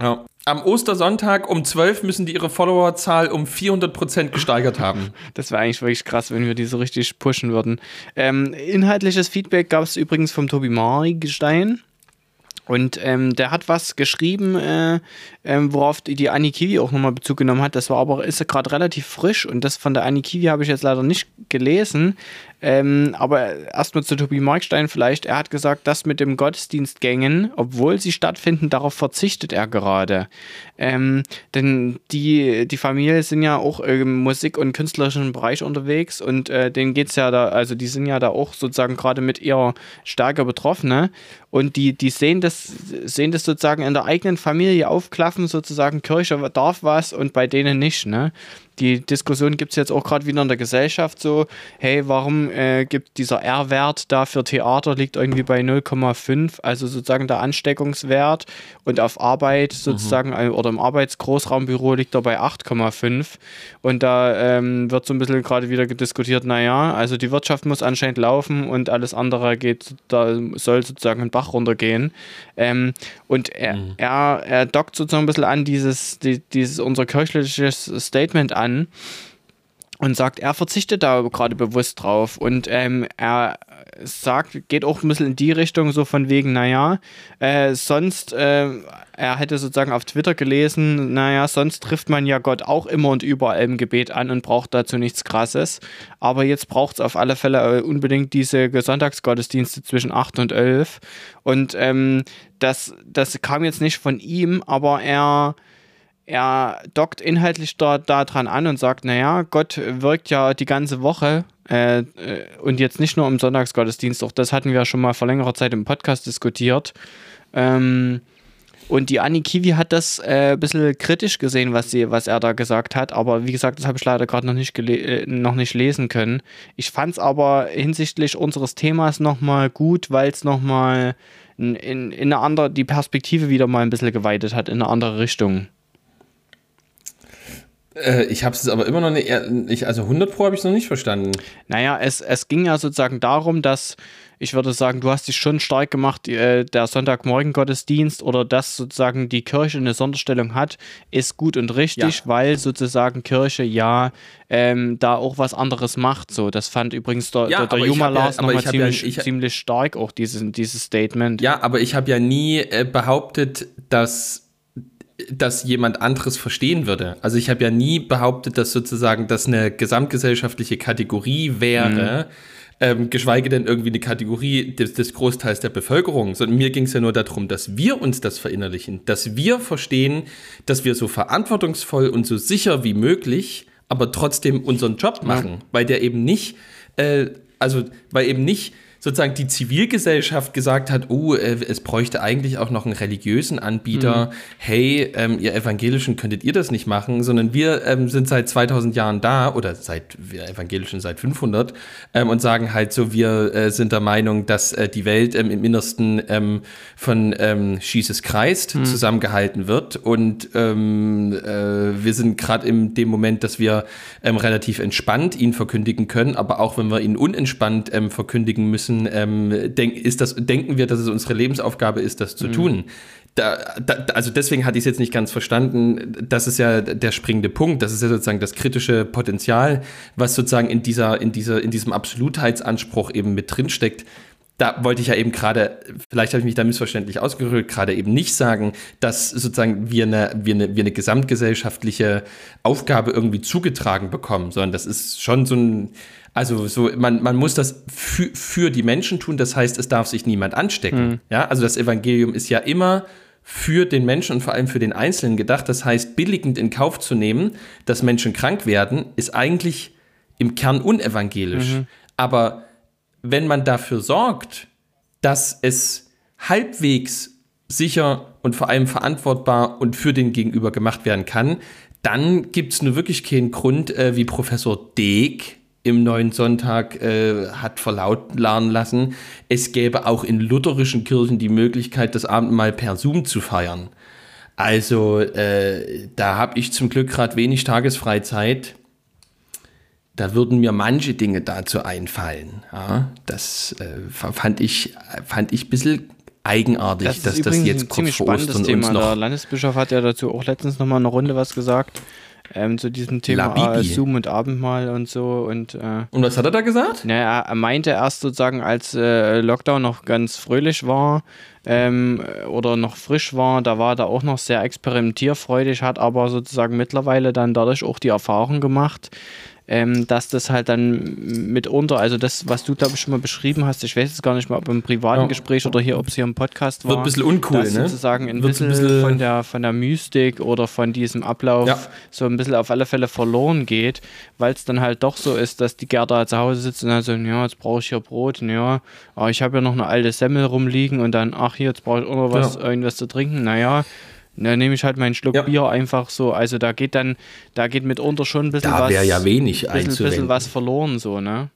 Ja. Am Ostersonntag um 12 müssen die ihre Followerzahl um 400% gesteigert haben. Das wäre eigentlich wirklich krass, wenn wir die so richtig pushen würden. Ähm, inhaltliches Feedback gab es übrigens vom Tobi Margestein. Und ähm, der hat was geschrieben, äh, ähm, worauf die, die Anni Kiwi auch nochmal Bezug genommen hat. Das war aber, ist gerade relativ frisch und das von der Anni Kiwi habe ich jetzt leider nicht gelesen. Ähm, aber erstmal zu Tobi Markstein vielleicht. Er hat gesagt, das mit dem Gottesdienstgängen, obwohl sie stattfinden, darauf verzichtet er gerade. Ähm, denn die, die Familie sind ja auch im Musik- und künstlerischen Bereich unterwegs und äh, denen geht es ja da, also die sind ja da auch sozusagen gerade mit ihrer stärker Betroffene und die, die sehen das, sehen das sozusagen in der eigenen Familie aufklaffen, sozusagen Kirche darf was und bei denen nicht, ne? Die Diskussion gibt es jetzt auch gerade wieder in der Gesellschaft so, hey, warum äh, gibt dieser R-Wert da für Theater liegt irgendwie bei 0,5, also sozusagen der Ansteckungswert. Und auf Arbeit sozusagen äh, oder im Arbeitsgroßraumbüro liegt er bei 8,5 und da ähm, wird so ein bisschen gerade wieder diskutiert, naja, also die Wirtschaft muss anscheinend laufen und alles andere geht, da soll sozusagen ein Bach runtergehen. Ähm, und er, er, er dockt sozusagen ein bisschen an dieses, die, dieses unser kirchliches Statement an und sagt, er verzichtet da gerade bewusst drauf und ähm, er sagt, geht auch ein bisschen in die Richtung, so von wegen, naja, äh, sonst, äh, er hätte sozusagen auf Twitter gelesen, naja, sonst trifft man ja Gott auch immer und überall im Gebet an und braucht dazu nichts Krasses. Aber jetzt braucht es auf alle Fälle äh, unbedingt diese Sonntagsgottesdienste zwischen 8 und 11. Und ähm, das, das kam jetzt nicht von ihm, aber er er dockt inhaltlich da, da dran an und sagt, naja, Gott wirkt ja die ganze Woche äh, äh, und jetzt nicht nur im Sonntagsgottesdienst, auch das hatten wir ja schon mal vor längerer Zeit im Podcast diskutiert. Ähm, und die Anni Kiwi hat das äh, ein bisschen kritisch gesehen, was, sie, was er da gesagt hat. Aber wie gesagt, das habe ich leider gerade noch, nicht äh, noch nicht lesen können. Ich fand es aber hinsichtlich unseres Themas nochmal gut, weil es nochmal in, in, in die Perspektive wieder mal ein bisschen geweitet hat, in eine andere Richtung. Äh, ich habe es aber immer noch nicht, ich, also 100 Pro habe ich es noch nicht verstanden. Naja, es, es ging ja sozusagen darum, dass ich würde sagen, du hast dich schon stark gemacht, äh, der Sonntagmorgen-Gottesdienst oder dass sozusagen die Kirche eine Sonderstellung hat, ist gut und richtig, ja. weil sozusagen Kirche ja ähm, da auch was anderes macht. So, das fand übrigens der, ja, der, der Juma Lars ja, nochmal ziemlich, ja, ziemlich stark, auch dieses, dieses Statement. Ja, aber ich habe ja nie äh, behauptet, dass dass jemand anderes verstehen würde. Also ich habe ja nie behauptet, dass sozusagen das eine gesamtgesellschaftliche Kategorie wäre, mhm. ähm, geschweige denn irgendwie eine Kategorie des, des Großteils der Bevölkerung, sondern mir ging es ja nur darum, dass wir uns das verinnerlichen, dass wir verstehen, dass wir so verantwortungsvoll und so sicher wie möglich, aber trotzdem unseren Job machen, ja. weil der eben nicht, äh, also weil eben nicht sozusagen die Zivilgesellschaft gesagt hat, oh, äh, es bräuchte eigentlich auch noch einen religiösen Anbieter. Mhm. Hey, ähm, ihr Evangelischen könntet ihr das nicht machen, sondern wir ähm, sind seit 2000 Jahren da oder seit wir Evangelischen seit 500 ähm, und sagen halt so, wir äh, sind der Meinung, dass äh, die Welt ähm, im Innersten ähm, von ähm, Jesus Christ mhm. zusammengehalten wird und ähm, äh, wir sind gerade in dem Moment, dass wir relativ entspannt ihn verkündigen können, aber auch wenn wir ihn unentspannt verkündigen müssen, müssen, ähm, denk, ist das, denken wir, dass es unsere Lebensaufgabe ist, das zu mhm. tun. Da, da, also deswegen hatte ich es jetzt nicht ganz verstanden. Das ist ja der springende Punkt. Das ist ja sozusagen das kritische Potenzial, was sozusagen in dieser, in dieser, in diesem Absolutheitsanspruch eben mit drinsteckt. Da wollte ich ja eben gerade, vielleicht habe ich mich da missverständlich ausgerückt, gerade eben nicht sagen, dass sozusagen wir eine, wir eine, wir eine gesamtgesellschaftliche Aufgabe irgendwie zugetragen bekommen, sondern das ist schon so ein, also so, man, man muss das für, für die Menschen tun, das heißt, es darf sich niemand anstecken. Mhm. Ja, also das Evangelium ist ja immer für den Menschen und vor allem für den Einzelnen gedacht. Das heißt, billigend in Kauf zu nehmen, dass Menschen krank werden, ist eigentlich im Kern unevangelisch. Mhm. Aber wenn man dafür sorgt, dass es halbwegs sicher und vor allem verantwortbar und für den Gegenüber gemacht werden kann, dann gibt es nur wirklich keinen Grund, äh, wie Professor Deeg im neuen Sonntag äh, hat verlauten lassen, es gäbe auch in lutherischen Kirchen die Möglichkeit, das Abendmahl per Zoom zu feiern. Also äh, da habe ich zum Glück gerade wenig Tagesfreizeit. Da würden mir manche Dinge dazu einfallen. Ja, das äh, fand ich, fand ich ein bisschen eigenartig, das dass das jetzt kurz vor Ostern Thema. uns noch... Der Landesbischof hat ja dazu auch letztens noch mal eine Runde was gesagt ähm, zu diesem Thema Zoom und Abendmahl und so. Und, äh, und was hat er da gesagt? Naja, er meinte erst sozusagen, als äh, Lockdown noch ganz fröhlich war ähm, oder noch frisch war, da war er auch noch sehr experimentierfreudig, hat aber sozusagen mittlerweile dann dadurch auch die Erfahrung gemacht, ähm, dass das halt dann mitunter, also das, was du, glaube ich, schon mal beschrieben hast, ich weiß jetzt gar nicht mal, ob im privaten ja. Gespräch oder hier, ob es hier im Podcast war. Wird ein bisschen uncool, dass ne? sozusagen ein bisschen, ein bisschen, von, der, von der Mystik oder von diesem Ablauf ja. so ein bisschen auf alle Fälle verloren geht, weil es dann halt doch so ist, dass die Gerda zu Hause sitzt und dann so, ja, jetzt brauche ich hier Brot, ja, aber ich habe ja noch eine alte Semmel rumliegen und dann, ach hier, jetzt brauche ich auch noch was, ja. irgendwas zu trinken, naja, da nehme ich halt meinen Schluck ja. Bier einfach so. Also da geht dann, da geht mitunter schon ein bisschen da was. Da wäre ja wenig ein bisschen, bisschen was verloren, so, ne?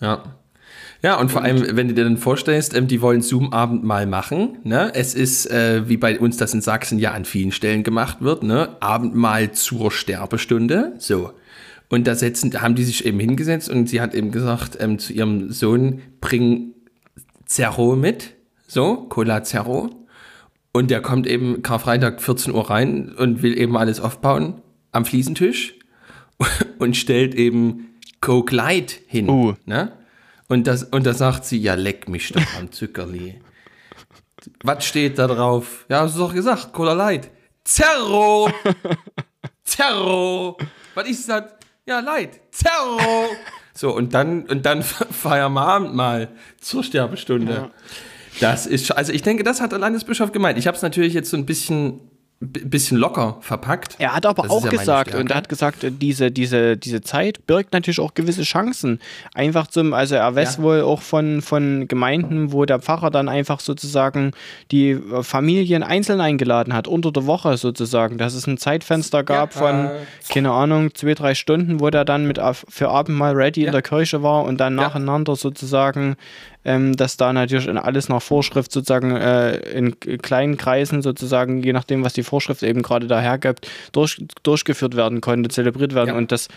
Ja. Ja, und vor allem, wenn du dir dann vorstellst, ähm, die wollen Zoom-Abend mal machen. Ne? Es ist, äh, wie bei uns das in Sachsen ja an vielen Stellen gemacht wird, ne? Abendmahl zur Sterbestunde. So. Und da setzen, haben die sich eben hingesetzt und sie hat eben gesagt ähm, zu ihrem Sohn, bring Zerro mit. So, Cola Zerro. Und der kommt eben Karfreitag 14 Uhr rein und will eben alles aufbauen am Fliesentisch und stellt eben Coke Light hin. Uh. Ne? Und, das, und da sagt sie, ja, leck mich doch am Zuckerli. Was steht da drauf? Ja, hast du doch gesagt, Cola Light. Zerro! Zerro! Was ist das? Ja, Light. Zerro! So, und dann, und dann feiern wir Abendmahl zur Sterbestunde. Ja. Das ist, also ich denke, das hat der Landesbischof gemeint. Ich habe es natürlich jetzt so ein bisschen bisschen locker verpackt. Er hat aber das auch ja gesagt, und er hat gesagt, diese, diese, diese Zeit birgt natürlich auch gewisse Chancen. Einfach zum, also er weiß ja. wohl auch von, von Gemeinden, wo der Pfarrer dann einfach sozusagen die Familien einzeln eingeladen hat, unter der Woche sozusagen, dass es ein Zeitfenster gab ja. von, keine Ahnung, zwei, drei Stunden, wo der dann mit für Abend mal ready in der Kirche war und dann nacheinander sozusagen ähm, dass da natürlich alles nach Vorschrift sozusagen äh, in kleinen Kreisen sozusagen, je nachdem, was die Vorschrift eben gerade dahergibt, durch, durchgeführt werden konnte, zelebriert werden. Ja. Und das,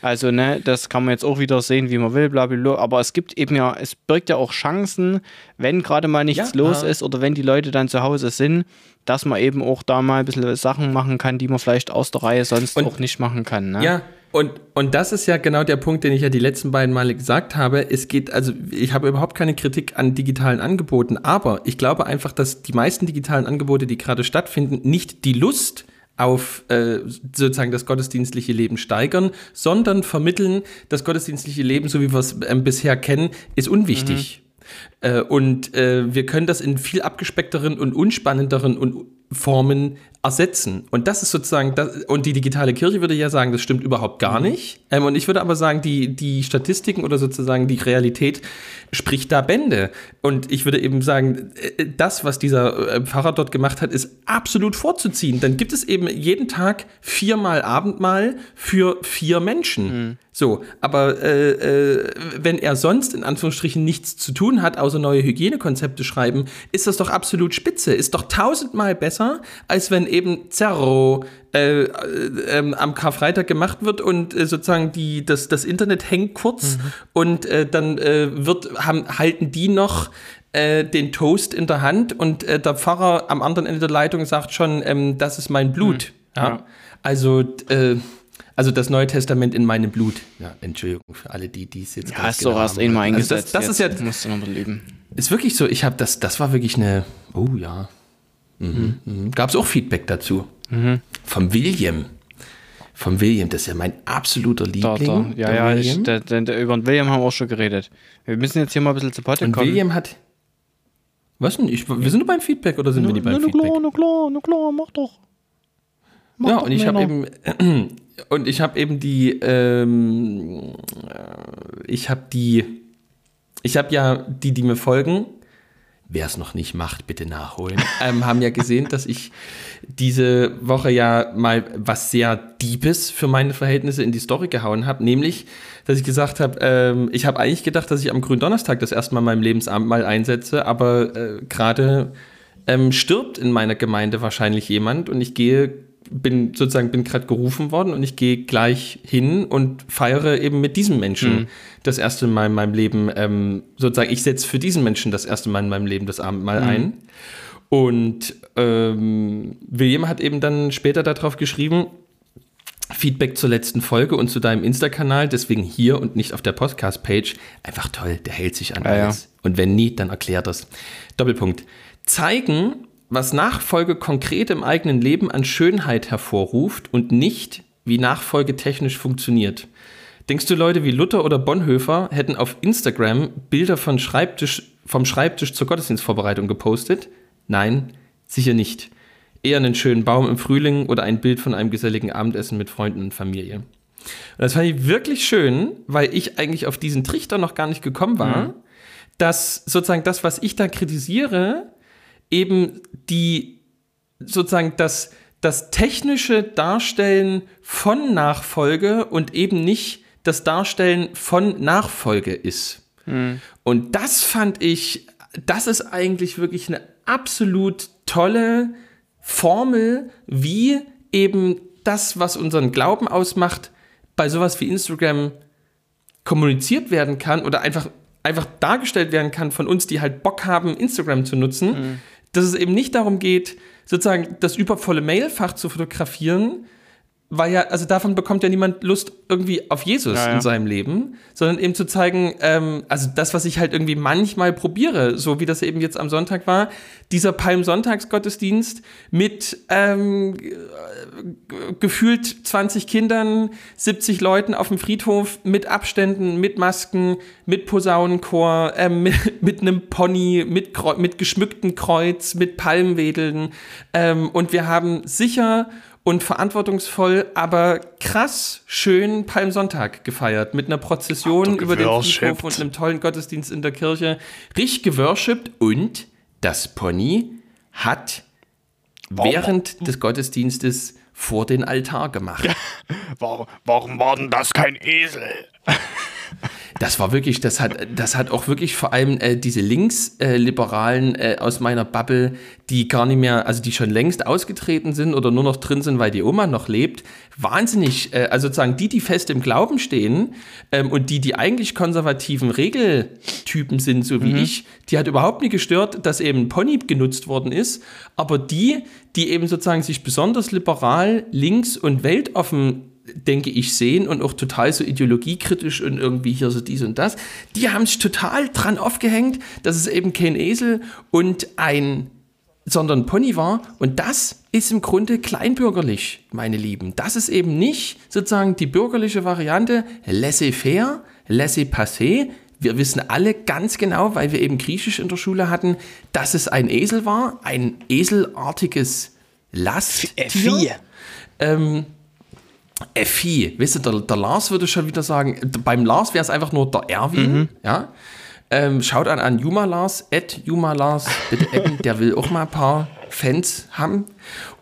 also, ne, das kann man jetzt auch wieder sehen, wie man will, bla, bla, bla. Aber es gibt eben ja, es birgt ja auch Chancen, wenn gerade mal nichts ja, los ist oder wenn die Leute dann zu Hause sind, dass man eben auch da mal ein bisschen Sachen machen kann, die man vielleicht aus der Reihe sonst und, auch nicht machen kann. Ne? Ja, und, und das ist ja genau der Punkt, den ich ja die letzten beiden Male gesagt habe. Es geht, also ich habe überhaupt keine Kritik an digitalen Angeboten, aber ich glaube einfach, dass die meisten digitalen Angebote, die gerade stattfinden, nicht die Lust auf äh, sozusagen das gottesdienstliche Leben steigern, sondern vermitteln, das gottesdienstliche Leben, so wie wir es äh, bisher kennen, ist unwichtig. Mhm. Äh, und äh, wir können das in viel abgespeckteren und unspannenderen und Formen ersetzen. Und das ist sozusagen, das, und die digitale Kirche würde ja sagen, das stimmt überhaupt gar mhm. nicht. Ähm, und ich würde aber sagen, die, die Statistiken oder sozusagen die Realität spricht da Bände. Und ich würde eben sagen, äh, das, was dieser äh, Pfarrer dort gemacht hat, ist absolut vorzuziehen. Dann gibt es eben jeden Tag viermal Abendmahl für vier Menschen. Mhm. So, aber äh, äh, wenn er sonst in Anführungsstrichen nichts zu tun hat, außer neue Hygienekonzepte schreiben, ist das doch absolut spitze. Ist doch tausendmal besser, als wenn eben Zerro äh, äh, ähm, am Karfreitag gemacht wird und äh, sozusagen die, das, das Internet hängt kurz mhm. und äh, dann äh, wird, haben, halten die noch äh, den Toast in der Hand und der Pfarrer am anderen Ende der Leitung sagt schon, ähm, das ist mein Blut. Mhm. Ja. ja. Also also das Neue Testament in meinem Blut. Ja, Entschuldigung für alle, die dies jetzt. Ja, hast du genau was eh mal eingesetzt. Also das, das ist ja. Musst du noch leben. Ist wirklich so. Ich habe das. Das war wirklich eine. Oh ja. Mhm. Mhm. Gab es auch Feedback dazu. Mhm. Vom William. Vom William, das ist ja mein absoluter Liebling. Da, da. Ja, ja, ich, der, über den William haben wir auch schon geredet. Wir müssen jetzt hier mal ein bisschen zu Potte kommen. Und William hat. Was denn? Ich, wir sind nur beim Feedback oder sind no, wir nicht beim no, Feedback? Na klar, na klar, na klar, mach doch. Mach ja, doch und ich habe eben. und ich habe eben die. Ähm, ich habe die. Ich habe ja die, die mir folgen, wer es noch nicht macht, bitte nachholen, ähm, haben ja gesehen, dass ich diese Woche ja mal was sehr Diebes für meine Verhältnisse in die Story gehauen habe, nämlich, dass ich gesagt habe, ähm, ich habe eigentlich gedacht, dass ich am Gründonnerstag das erste Mal meinem Lebensamt mal einsetze, aber äh, gerade ähm, stirbt in meiner Gemeinde wahrscheinlich jemand und ich gehe bin sozusagen bin gerade gerufen worden und ich gehe gleich hin und feiere eben mit diesem Menschen mhm. das erste Mal in meinem Leben ähm, sozusagen ich setze für diesen Menschen das erste Mal in meinem Leben das Abendmahl mhm. ein und ähm, William hat eben dann später darauf geschrieben Feedback zur letzten Folge und zu deinem Insta-Kanal, deswegen hier und nicht auf der Podcast-Page. Einfach toll, der hält sich an ja, alles. Ja. Und wenn nie, dann erklärt das. Doppelpunkt. Zeigen, was Nachfolge konkret im eigenen Leben an Schönheit hervorruft und nicht, wie Nachfolge technisch funktioniert. Denkst du, Leute wie Luther oder Bonhoeffer hätten auf Instagram Bilder von Schreibtisch, vom Schreibtisch zur Gottesdienstvorbereitung gepostet? Nein, sicher nicht. Eher einen schönen Baum im Frühling oder ein Bild von einem geselligen Abendessen mit Freunden und Familie. Und das fand ich wirklich schön, weil ich eigentlich auf diesen Trichter noch gar nicht gekommen war, mhm. dass sozusagen das, was ich da kritisiere, eben die sozusagen das, das technische Darstellen von Nachfolge und eben nicht das Darstellen von Nachfolge ist. Mhm. Und das fand ich, das ist eigentlich wirklich eine absolut tolle Formel, wie eben das, was unseren Glauben ausmacht, bei sowas wie Instagram kommuniziert werden kann oder einfach, einfach dargestellt werden kann von uns, die halt Bock haben, Instagram zu nutzen. Mhm dass es eben nicht darum geht, sozusagen das übervolle Mailfach zu fotografieren, weil ja, also davon bekommt ja niemand Lust irgendwie auf Jesus ja, ja. in seinem Leben, sondern eben zu zeigen, ähm, also das, was ich halt irgendwie manchmal probiere, so wie das eben jetzt am Sonntag war, dieser Palmsonntagsgottesdienst mit ähm, gefühlt 20 Kindern, 70 Leuten auf dem Friedhof mit Abständen, mit Masken, mit Posaunenchor, äh, mit, mit einem Pony, mit, mit geschmücktem Kreuz, mit Palmwedeln ähm, und wir haben sicher und verantwortungsvoll, aber krass schön Palmsonntag gefeiert. Mit einer Prozession über den Friedhof und einem tollen Gottesdienst in der Kirche. Richtig geworshipped und das Pony hat warum? während des Gottesdienstes vor den Altar gemacht. warum, warum war denn das kein Esel? Das war wirklich, das hat, das hat auch wirklich vor allem äh, diese Linksliberalen äh, äh, aus meiner Bubble, die gar nicht mehr, also die schon längst ausgetreten sind oder nur noch drin sind, weil die Oma noch lebt, wahnsinnig, äh, also sozusagen die, die fest im Glauben stehen ähm, und die, die eigentlich konservativen Regeltypen sind, so wie mhm. ich, die hat überhaupt nie gestört, dass eben Pony genutzt worden ist, aber die, die eben sozusagen sich besonders liberal, links und weltoffen denke ich, sehen und auch total so ideologiekritisch und irgendwie hier so dies und das, die haben sich total dran aufgehängt, dass es eben kein Esel und ein, sondern Pony war. Und das ist im Grunde kleinbürgerlich, meine Lieben. Das ist eben nicht sozusagen die bürgerliche Variante laissez-faire, laissez-passer. Wir wissen alle ganz genau, weil wir eben Griechisch in der Schule hatten, dass es ein Esel war, ein eselartiges Lasttier. Ähm, Effi, weißt du, der, der, Lars würde schon wieder sagen, beim Lars wäre es einfach nur der Erwin, mhm. ja. Ähm, schaut an, an Juma Lars, Ed Juma Lars, bitte adden, der will auch mal ein paar Fans haben.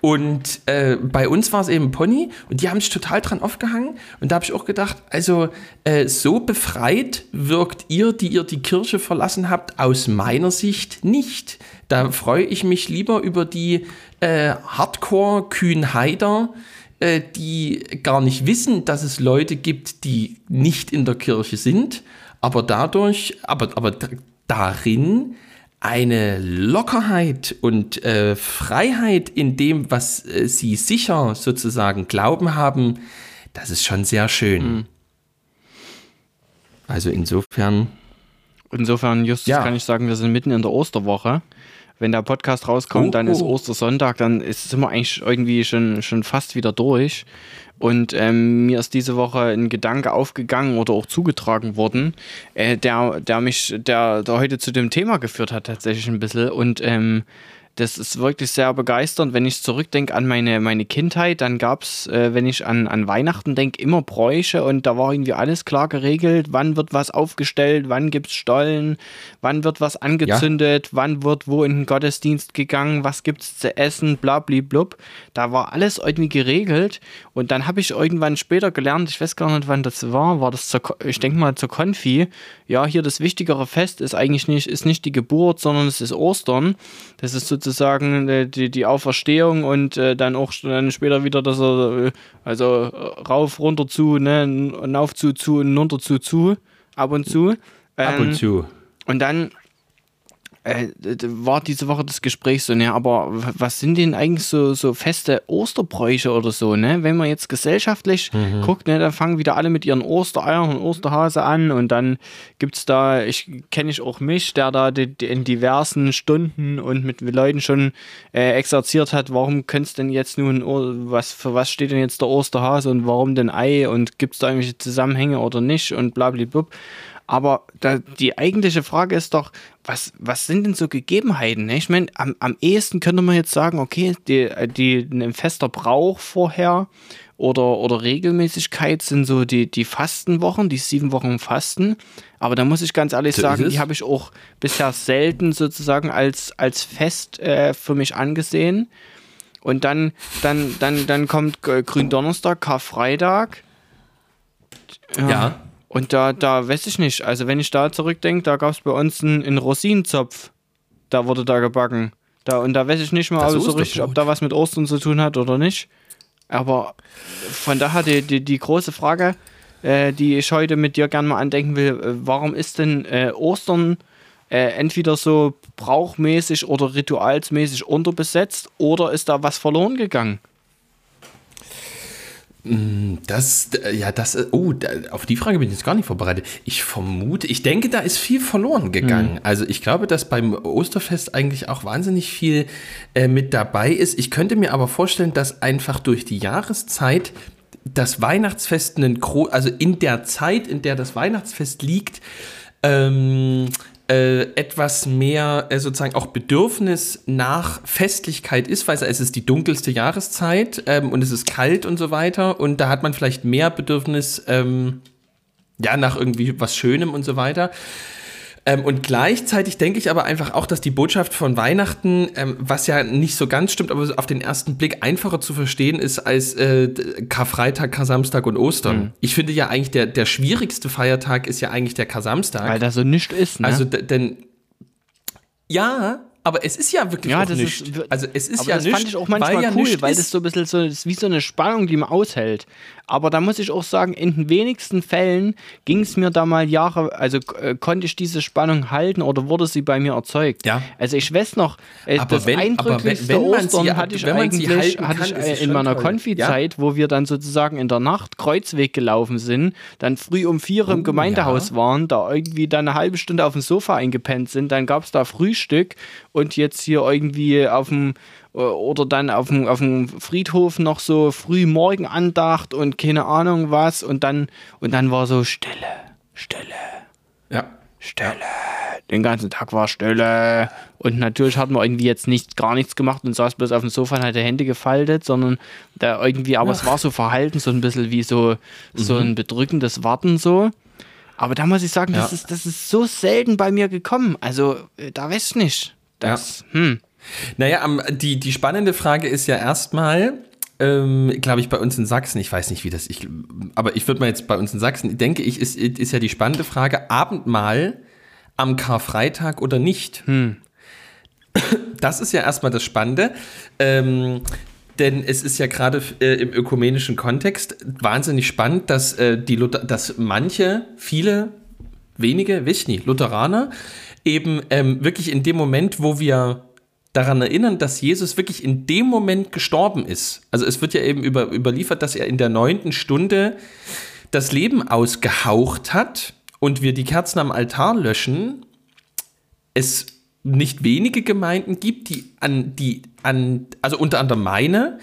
Und äh, bei uns war es eben Pony und die haben sich total dran aufgehangen. Und da habe ich auch gedacht, also äh, so befreit wirkt ihr, die ihr die Kirche verlassen habt, aus meiner Sicht nicht. Da freue ich mich lieber über die äh, Hardcore-Kühnheider, äh, die gar nicht wissen, dass es Leute gibt, die nicht in der Kirche sind, aber dadurch, aber, aber darin eine Lockerheit und äh, Freiheit in dem, was äh, sie sicher sozusagen glauben haben, das ist schon sehr schön. Mhm. Also insofern. Insofern, Justus, ja. kann ich sagen, wir sind mitten in der Osterwoche wenn der Podcast rauskommt, oh, dann ist oh. Ostersonntag, dann ist, sind wir eigentlich irgendwie schon, schon fast wieder durch. Und ähm, mir ist diese Woche ein Gedanke aufgegangen oder auch zugetragen worden, äh, der, der mich, der, der heute zu dem Thema geführt hat, tatsächlich ein bisschen. Und ähm, das ist wirklich sehr begeisternd. Wenn ich zurückdenke an meine, meine Kindheit, dann gab es, äh, wenn ich an, an Weihnachten denke, immer Bräuche und da war irgendwie alles klar geregelt. Wann wird was aufgestellt, wann gibt es Stollen, wann wird was angezündet, ja. wann wird wo in den Gottesdienst gegangen, was gibt es zu essen, bla. Da war alles irgendwie geregelt und dann habe ich irgendwann später gelernt, ich weiß gar nicht, wann das war, war das zur, ich denke mal zur Konfi. Ja, hier das wichtigere Fest ist eigentlich nicht, ist nicht die Geburt, sondern es ist Ostern. Das ist sozusagen sozusagen äh, die, die Auferstehung und äh, dann auch dann später wieder, dass er, äh, also rauf, runter zu, ne, auf zu, zu und runter zu, zu, ab und zu. Ähm, ab und ähm, zu. Und dann äh, war diese Woche das Gespräch so, ne, aber was sind denn eigentlich so, so feste Osterbräuche oder so, ne? Wenn man jetzt gesellschaftlich mhm. guckt, ne, dann fangen wieder alle mit ihren Ostereiern und Osterhase an und dann gibt es da, ich kenne ich auch mich, der da die, die in diversen Stunden und mit Leuten schon äh, exerziert hat, warum könnte es denn jetzt nun, was, für was steht denn jetzt der Osterhase und warum denn Ei und gibt es da irgendwelche Zusammenhänge oder nicht und blablabla. Aber da, die eigentliche Frage ist doch, was, was sind denn so Gegebenheiten? Ne? Ich meine, am, am ehesten könnte man jetzt sagen, okay, die, die, ein fester Brauch vorher oder, oder Regelmäßigkeit sind so die, die Fastenwochen, die sieben Wochen Fasten. Aber da muss ich ganz ehrlich sagen, die habe ich auch bisher selten sozusagen als, als fest äh, für mich angesehen. Und dann, dann, dann, dann kommt Gründonnerstag, Karfreitag. ja. ja. Und da, da weiß ich nicht. Also, wenn ich da zurückdenke, da gab es bei uns einen, einen Rosinenzopf. Da wurde da gebacken. Da, und da weiß ich nicht mal so richtig, ob da was mit Ostern zu tun hat oder nicht. Aber von daher die, die, die große Frage, äh, die ich heute mit dir gerne mal andenken will, äh, warum ist denn äh, Ostern äh, entweder so brauchmäßig oder ritualsmäßig unterbesetzt oder ist da was verloren gegangen? Mm, das, ja, das, äh, oh, auf die Frage bin ich jetzt gar nicht vorbereitet. Ich vermute, ich denke, da ist viel verloren gegangen. Mhm. Also ich glaube, dass beim Osterfest eigentlich auch wahnsinnig viel äh, mit dabei ist. Ich könnte mir aber vorstellen, dass einfach durch die Jahreszeit das Weihnachtsfest, einen, also in der Zeit, in der das Weihnachtsfest liegt, ähm, äh, etwas mehr äh, sozusagen auch Bedürfnis nach Festlichkeit ist, weil es ist die dunkelste Jahreszeit ähm, und es ist kalt und so weiter und da hat man vielleicht mehr Bedürfnis ähm, ja nach irgendwie was Schönem und so weiter. Ähm, und gleichzeitig denke ich aber einfach auch, dass die Botschaft von Weihnachten, ähm, was ja nicht so ganz stimmt, aber auf den ersten Blick einfacher zu verstehen ist als äh, Karfreitag, Kar-Samstag und Ostern. Mhm. Ich finde ja eigentlich, der, der schwierigste Feiertag ist ja eigentlich der Kar-Samstag. Weil da so nichts ist, ne? Also, denn, ja, aber es ist ja wirklich ja, auch nicht. also es ist aber ja das fand ich auch manchmal weil cool, weil das so ein bisschen so ist wie so eine Spannung, die man aushält. Aber da muss ich auch sagen, in den wenigsten Fällen ging es mir da mal Jahre, also äh, konnte ich diese Spannung halten oder wurde sie bei mir erzeugt. Ja. Also ich weiß noch, äh, das wenn, eindrücklichste wenn, wenn Ostern sie, hatte ich eigentlich hatte ich, äh, in meiner Konfi-Zeit, ja? wo wir dann sozusagen in der Nacht Kreuzweg gelaufen sind, dann früh um vier oh, im Gemeindehaus ja. waren, da irgendwie dann eine halbe Stunde auf dem Sofa eingepennt sind, dann gab es da Frühstück und jetzt hier irgendwie auf dem oder dann auf dem, auf dem Friedhof noch so früh Morgenandacht und keine Ahnung was und dann und dann war so Stille, Stille. Ja. Stille. Den ganzen Tag war Stille. Und natürlich hat man irgendwie jetzt nicht gar nichts gemacht und saß bloß auf dem Sofa und hat die Hände gefaltet, sondern da irgendwie, aber Ach. es war so verhalten, so ein bisschen wie so, so mhm. ein bedrückendes Warten so. Aber da muss ich sagen, ja. das, ist, das ist so selten bei mir gekommen. Also, äh, da weiß ich nicht. Das, ja. hm. Naja, die, die spannende Frage ist ja erstmal, ähm, glaube ich, bei uns in Sachsen, ich weiß nicht, wie das, ich, aber ich würde mal jetzt bei uns in Sachsen, denke ich, ist, ist ja die spannende Frage, Abendmahl am Karfreitag oder nicht? Hm. Das ist ja erstmal das Spannende. Ähm, denn es ist ja gerade äh, im ökumenischen Kontext wahnsinnig spannend, dass, äh, die Luther, dass manche, viele, wenige, weiß ich nicht, Lutheraner eben ähm, wirklich in dem Moment, wo wir daran erinnern, dass Jesus wirklich in dem Moment gestorben ist. Also es wird ja eben über, überliefert, dass er in der neunten Stunde das Leben ausgehaucht hat und wir die Kerzen am Altar löschen. Es nicht wenige Gemeinden gibt, die an die an also unter anderem meine,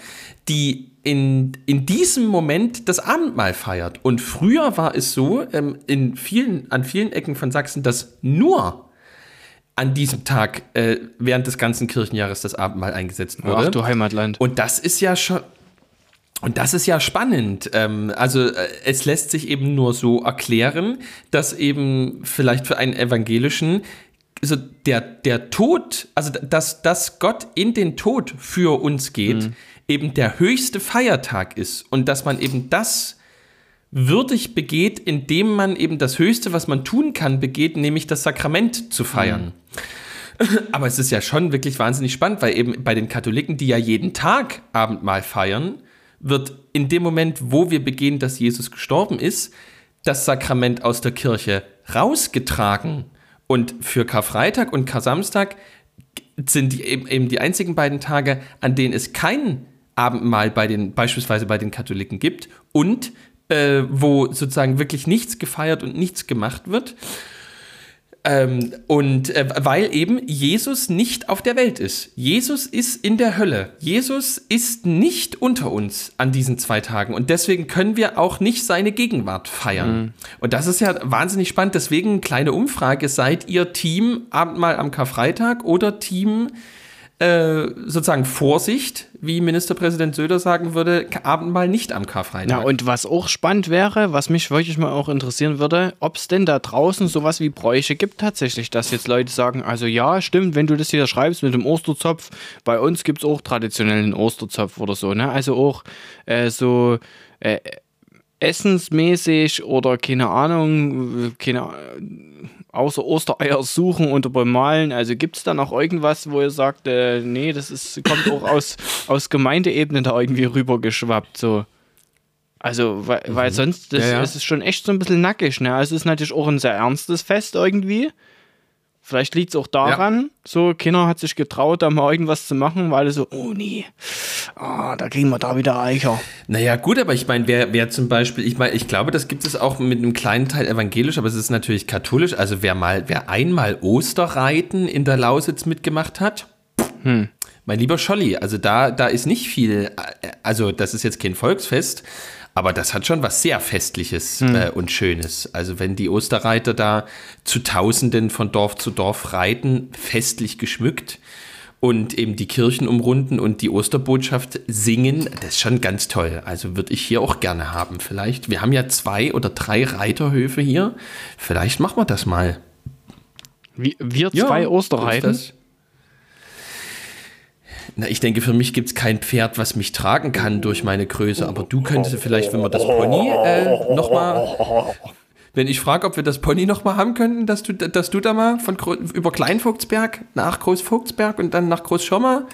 die in, in diesem Moment das Abendmahl feiert. Und früher war es so, ähm, in vielen, an vielen Ecken von Sachsen, dass nur an diesem Tag äh, während des ganzen Kirchenjahres das Abendmahl eingesetzt wurde. Ach du Heimatland. Und das ist ja schon. Und das ist ja spannend. Ähm, also äh, es lässt sich eben nur so erklären, dass eben vielleicht für einen evangelischen also der, der Tod, also dass, dass Gott in den Tod für uns geht, mhm. eben der höchste Feiertag ist und dass man eben das würdig begeht, indem man eben das Höchste, was man tun kann, begeht, nämlich das Sakrament zu feiern. Mhm. Aber es ist ja schon wirklich wahnsinnig spannend, weil eben bei den Katholiken, die ja jeden Tag Abendmahl feiern, wird in dem Moment, wo wir begehen, dass Jesus gestorben ist, das Sakrament aus der Kirche rausgetragen. Und für Karfreitag und Kar-Samstag sind die eben, eben die einzigen beiden Tage, an denen es kein Abendmahl bei den, beispielsweise bei den Katholiken gibt und äh, wo sozusagen wirklich nichts gefeiert und nichts gemacht wird. Ähm, und äh, weil eben Jesus nicht auf der Welt ist. Jesus ist in der Hölle. Jesus ist nicht unter uns an diesen zwei Tagen. Und deswegen können wir auch nicht seine Gegenwart feiern. Mhm. Und das ist ja wahnsinnig spannend. Deswegen kleine Umfrage. Seid ihr Team Abendmahl am Karfreitag oder Team äh, sozusagen Vorsicht, wie Ministerpräsident Söder sagen würde, Abendmahl nicht am Karfreitag. Ja, und was auch spannend wäre, was mich wirklich mal auch interessieren würde, ob es denn da draußen sowas wie Bräuche gibt tatsächlich, dass jetzt Leute sagen, also ja, stimmt, wenn du das hier schreibst mit dem Osterzopf, bei uns gibt es auch traditionellen Osterzopf oder so, ne? Also auch äh, so äh, essensmäßig oder keine Ahnung, keine außer Ostereier suchen und bemalen. Also gibt es da noch irgendwas, wo ihr sagt, äh, nee, das ist, kommt auch aus, aus Gemeindeebene da irgendwie rübergeschwappt, so. Also, weil, mhm. weil sonst das, ja, ja. ist es schon echt so ein bisschen nackig, ne? Also es ist natürlich auch ein sehr ernstes Fest irgendwie. Vielleicht liegt es auch daran, ja. so Kinder hat sich getraut, da mal irgendwas zu machen, weil so, oh nee, oh, da kriegen wir da wieder Eicher. Naja, gut, aber ich meine, wer, wer zum Beispiel, ich meine, ich glaube, das gibt es auch mit einem kleinen Teil evangelisch, aber es ist natürlich katholisch. Also wer mal, wer einmal Osterreiten in der Lausitz mitgemacht hat, hm. mein lieber Scholli, also da, da ist nicht viel, also das ist jetzt kein Volksfest, aber das hat schon was sehr Festliches mhm. äh, und Schönes. Also wenn die Osterreiter da zu Tausenden von Dorf zu Dorf reiten, festlich geschmückt und eben die Kirchen umrunden und die Osterbotschaft singen, das ist schon ganz toll. Also würde ich hier auch gerne haben. Vielleicht, wir haben ja zwei oder drei Reiterhöfe hier. Vielleicht machen wir das mal. Wir zwei Ja, Osterreiten? Na, ich denke, für mich gibt es kein Pferd, was mich tragen kann durch meine Größe. Aber du könntest vielleicht, wenn wir das Pony äh, nochmal. Wenn ich frage, ob wir das Pony nochmal haben könnten, dass du, dass du da mal von über Kleinvogtsberg nach Großvogtsberg und dann nach Großschommer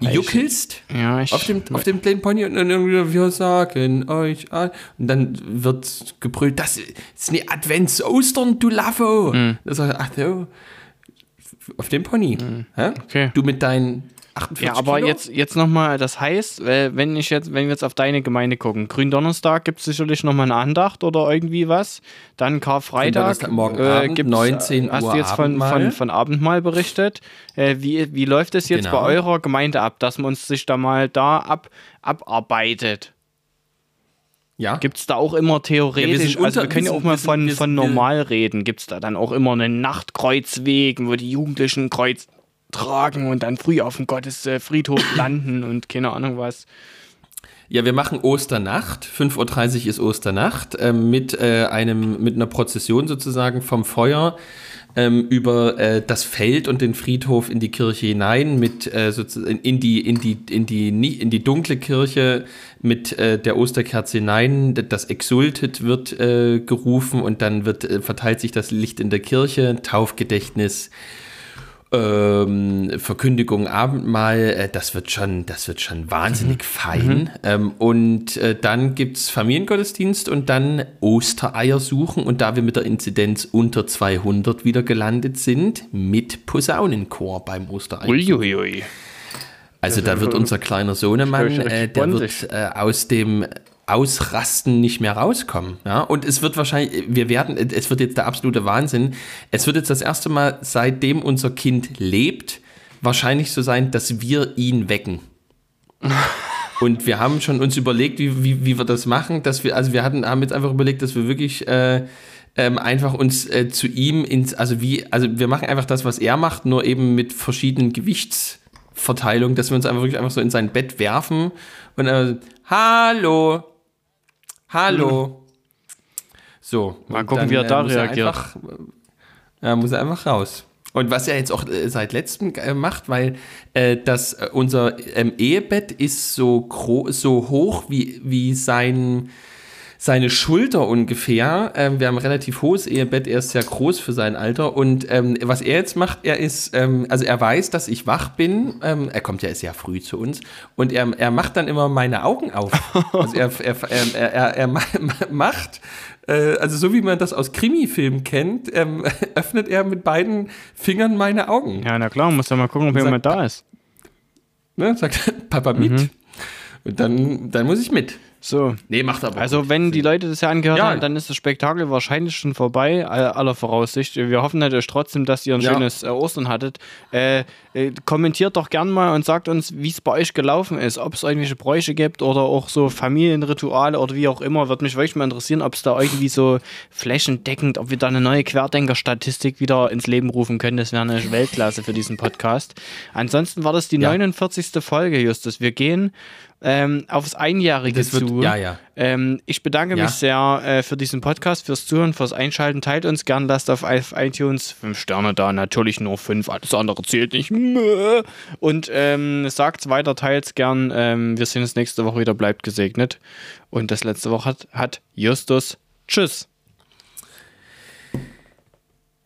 juckelst Ja, ich. auf dem, auf dem kleinen Pony und dann irgendwie, wir sagen euch an. Und dann wird gebrüllt, das ist eine Advents-Ostern, du Laffo. Das heißt, ach so, auf dem Pony. Hä? Okay. Du mit deinen 48 Ja, aber Kilo? jetzt, jetzt nochmal, das heißt, äh, wenn ich jetzt, wenn wir jetzt auf deine Gemeinde gucken, Gründonnerstag gibt es sicherlich nochmal eine Andacht oder irgendwie was. Dann Karfreitag morgen Abend, gibt's, 19 Hast Uhr du jetzt von, Abendmahl. von, von Abendmahl berichtet? Äh, wie, wie läuft es jetzt Genau. bei eurer Gemeinde ab, dass man uns sich da mal da ab, abarbeitet? Ja. Gibt es da auch immer theoretisch, sind also unter- wir können ja wir auch mal wir von, wir von wir- normal reden. Gibt es da dann auch immer einen Nachtkreuzweg, wo die Jugendlichen Kreuz tragen und dann früh auf dem Gottesfriedhof landen und keine Ahnung was. Ja, wir machen Osternacht. 5.30 Uhr ist Osternacht ähm, mit, äh, einem, mit einer Prozession sozusagen vom Feuer ähm, über äh, das Feld und den Friedhof in die Kirche hinein, mit äh, sozusagen in die, in die, in die, in die dunkle Kirche mit äh, der Osterkerze hinein. Das Exultet wird äh, gerufen und dann wird, äh, verteilt sich das Licht in der Kirche, Taufgedächtnis ähm, Verkündigung, Abendmahl, äh, das wird schon, das wird schon wahnsinnig fein. Ähm, und äh, dann gibt es Familiengottesdienst und dann Ostereier suchen. Und da wir mit der Inzidenz unter 200 wieder gelandet sind, mit Posaunenchor beim Ostereier. Uiuiui. Also da wird unser kleiner Sohnemann, äh, der wird äh, aus dem Ausrasten nicht mehr rauskommen. Ja? Und es wird wahrscheinlich, wir werden, es wird jetzt der absolute Wahnsinn. Es wird jetzt das erste Mal, seitdem unser Kind lebt, wahrscheinlich so sein, dass wir ihn wecken. Und wir haben schon uns überlegt, wie, wie, wie wir das machen, dass wir, also wir hatten, haben jetzt einfach überlegt, dass wir wirklich äh, ähm, einfach uns äh, zu ihm ins, also wie, also wir machen einfach das, was er macht, nur eben mit verschiedenen Gewichtsverteilungen, dass wir uns einfach wirklich einfach so in sein Bett werfen und äh, Hallo, Hallo. So. Mal gucken, wie er da muss reagiert. Einfach, ja, muss er einfach raus. Und was er jetzt auch äh, seit letztem äh, macht, weil äh, das, äh, unser ähm, Ehebett ist so, so hoch wie, wie sein, seine Schulter ungefähr. Ähm, wir haben ein relativ hohes Ehebett, er ist sehr groß für sein Alter. Und ähm, was er jetzt macht, er ist, ähm, also er weiß, dass ich wach bin. Ähm, er kommt ja sehr früh zu uns. Und er, er macht dann immer meine Augen auf. Also er, er, er, er, er ma- ma- macht, äh, also so wie man das aus Krimi-Filmen kennt, ähm, öffnet er mit beiden Fingern meine Augen. Ja, na klar, muss ja mal gucken, ob jemand da ist. Ne? Sagt Papa mit. Und dann, dann muss ich mit. So. Nee, macht aber. Also, wenn die Leute das ja angehört Ja. haben, dann ist das Spektakel wahrscheinlich schon vorbei, all- aller Voraussicht. Wir hoffen natürlich trotzdem, dass ihr ein Ja. schönes äh, Ostern hattet. Äh, äh, kommentiert doch gern mal und sagt uns, wie es bei euch gelaufen ist. Ob es irgendwelche Bräuche gibt oder auch so Familienrituale oder wie auch immer. Würde mich wirklich mal interessieren, ob es da irgendwie so flächendeckend, ob wir da eine neue Querdenker-Statistik wieder ins Leben rufen können. Das wäre eine Weltklasse für diesen Podcast. Ansonsten war das die Ja. 49. Folge, Justus. Wir gehen ähm, aufs Einjährige Das wird- zu. ja, ja. Ähm, ich bedanke Ja. mich sehr äh, für diesen Podcast, fürs Zuhören, fürs Einschalten. Teilt uns gern, lasst auf iTunes fünf Sterne da, natürlich nur fünf, alles andere zählt nicht. Und ähm, sagt's weiter, teilt's gern. Ähm, wir sehen uns nächste Woche wieder, bleibt gesegnet. Und das letzte Woche hat, hat Justus. Tschüss.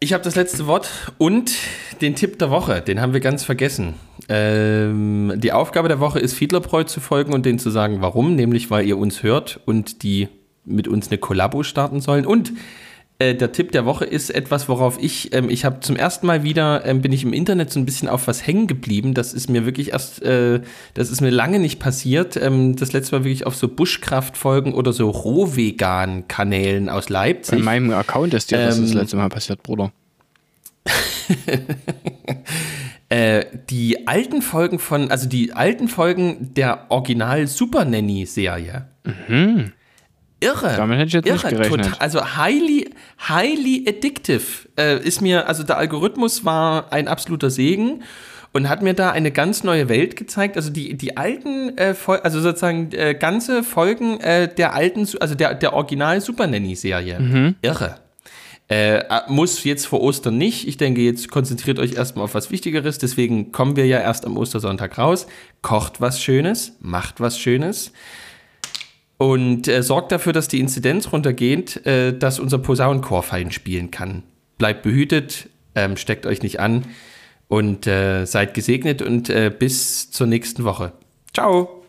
Ich habe das letzte Wort und den Tipp der Woche, den haben wir ganz vergessen. Ähm, die Aufgabe der Woche ist, Fiedlerbräu zu folgen und denen zu sagen, warum, nämlich weil ihr uns hört und die mit uns eine Kollabo starten sollen. Und äh, der Tipp der Woche ist etwas, worauf ich, ähm, ich habe zum ersten Mal wieder, ähm, bin ich im Internet so ein bisschen auf was hängen geblieben. Das ist mir wirklich erst, äh, das ist mir lange nicht passiert. Ähm, das letzte Mal wirklich auf so Buschkraftfolgen oder so Rohvegan-Kanälen aus Leipzig. meinem Account ist dir das Ähm, das letzte Mal passiert, Bruder. Äh, die alten Folgen von, also die alten Folgen der Original Super Nanny Serie. Irre. Mhm. Damit hätte ich jetzt nicht gerechnet. Total, also highly, highly addictive äh, ist mir, also der Algorithmus war ein absoluter Segen und hat mir da eine ganz neue Welt gezeigt. Also die, die alten, äh, also sozusagen äh, ganze Folgen äh, der alten, also der, der Original Super Nanny Serie. Mhm. Irre. Äh, muss jetzt vor Ostern nicht. Ich denke, jetzt konzentriert euch erstmal auf was Wichtigeres. Deswegen kommen wir ja erst am Ostersonntag raus. Kocht was Schönes, macht was Schönes und äh, sorgt dafür, dass die Inzidenz runtergeht, äh, dass unser Posaunenchor fein spielen kann. Bleibt behütet, ähm, steckt euch nicht an und äh, seid gesegnet und äh, bis zur nächsten Woche. Ciao!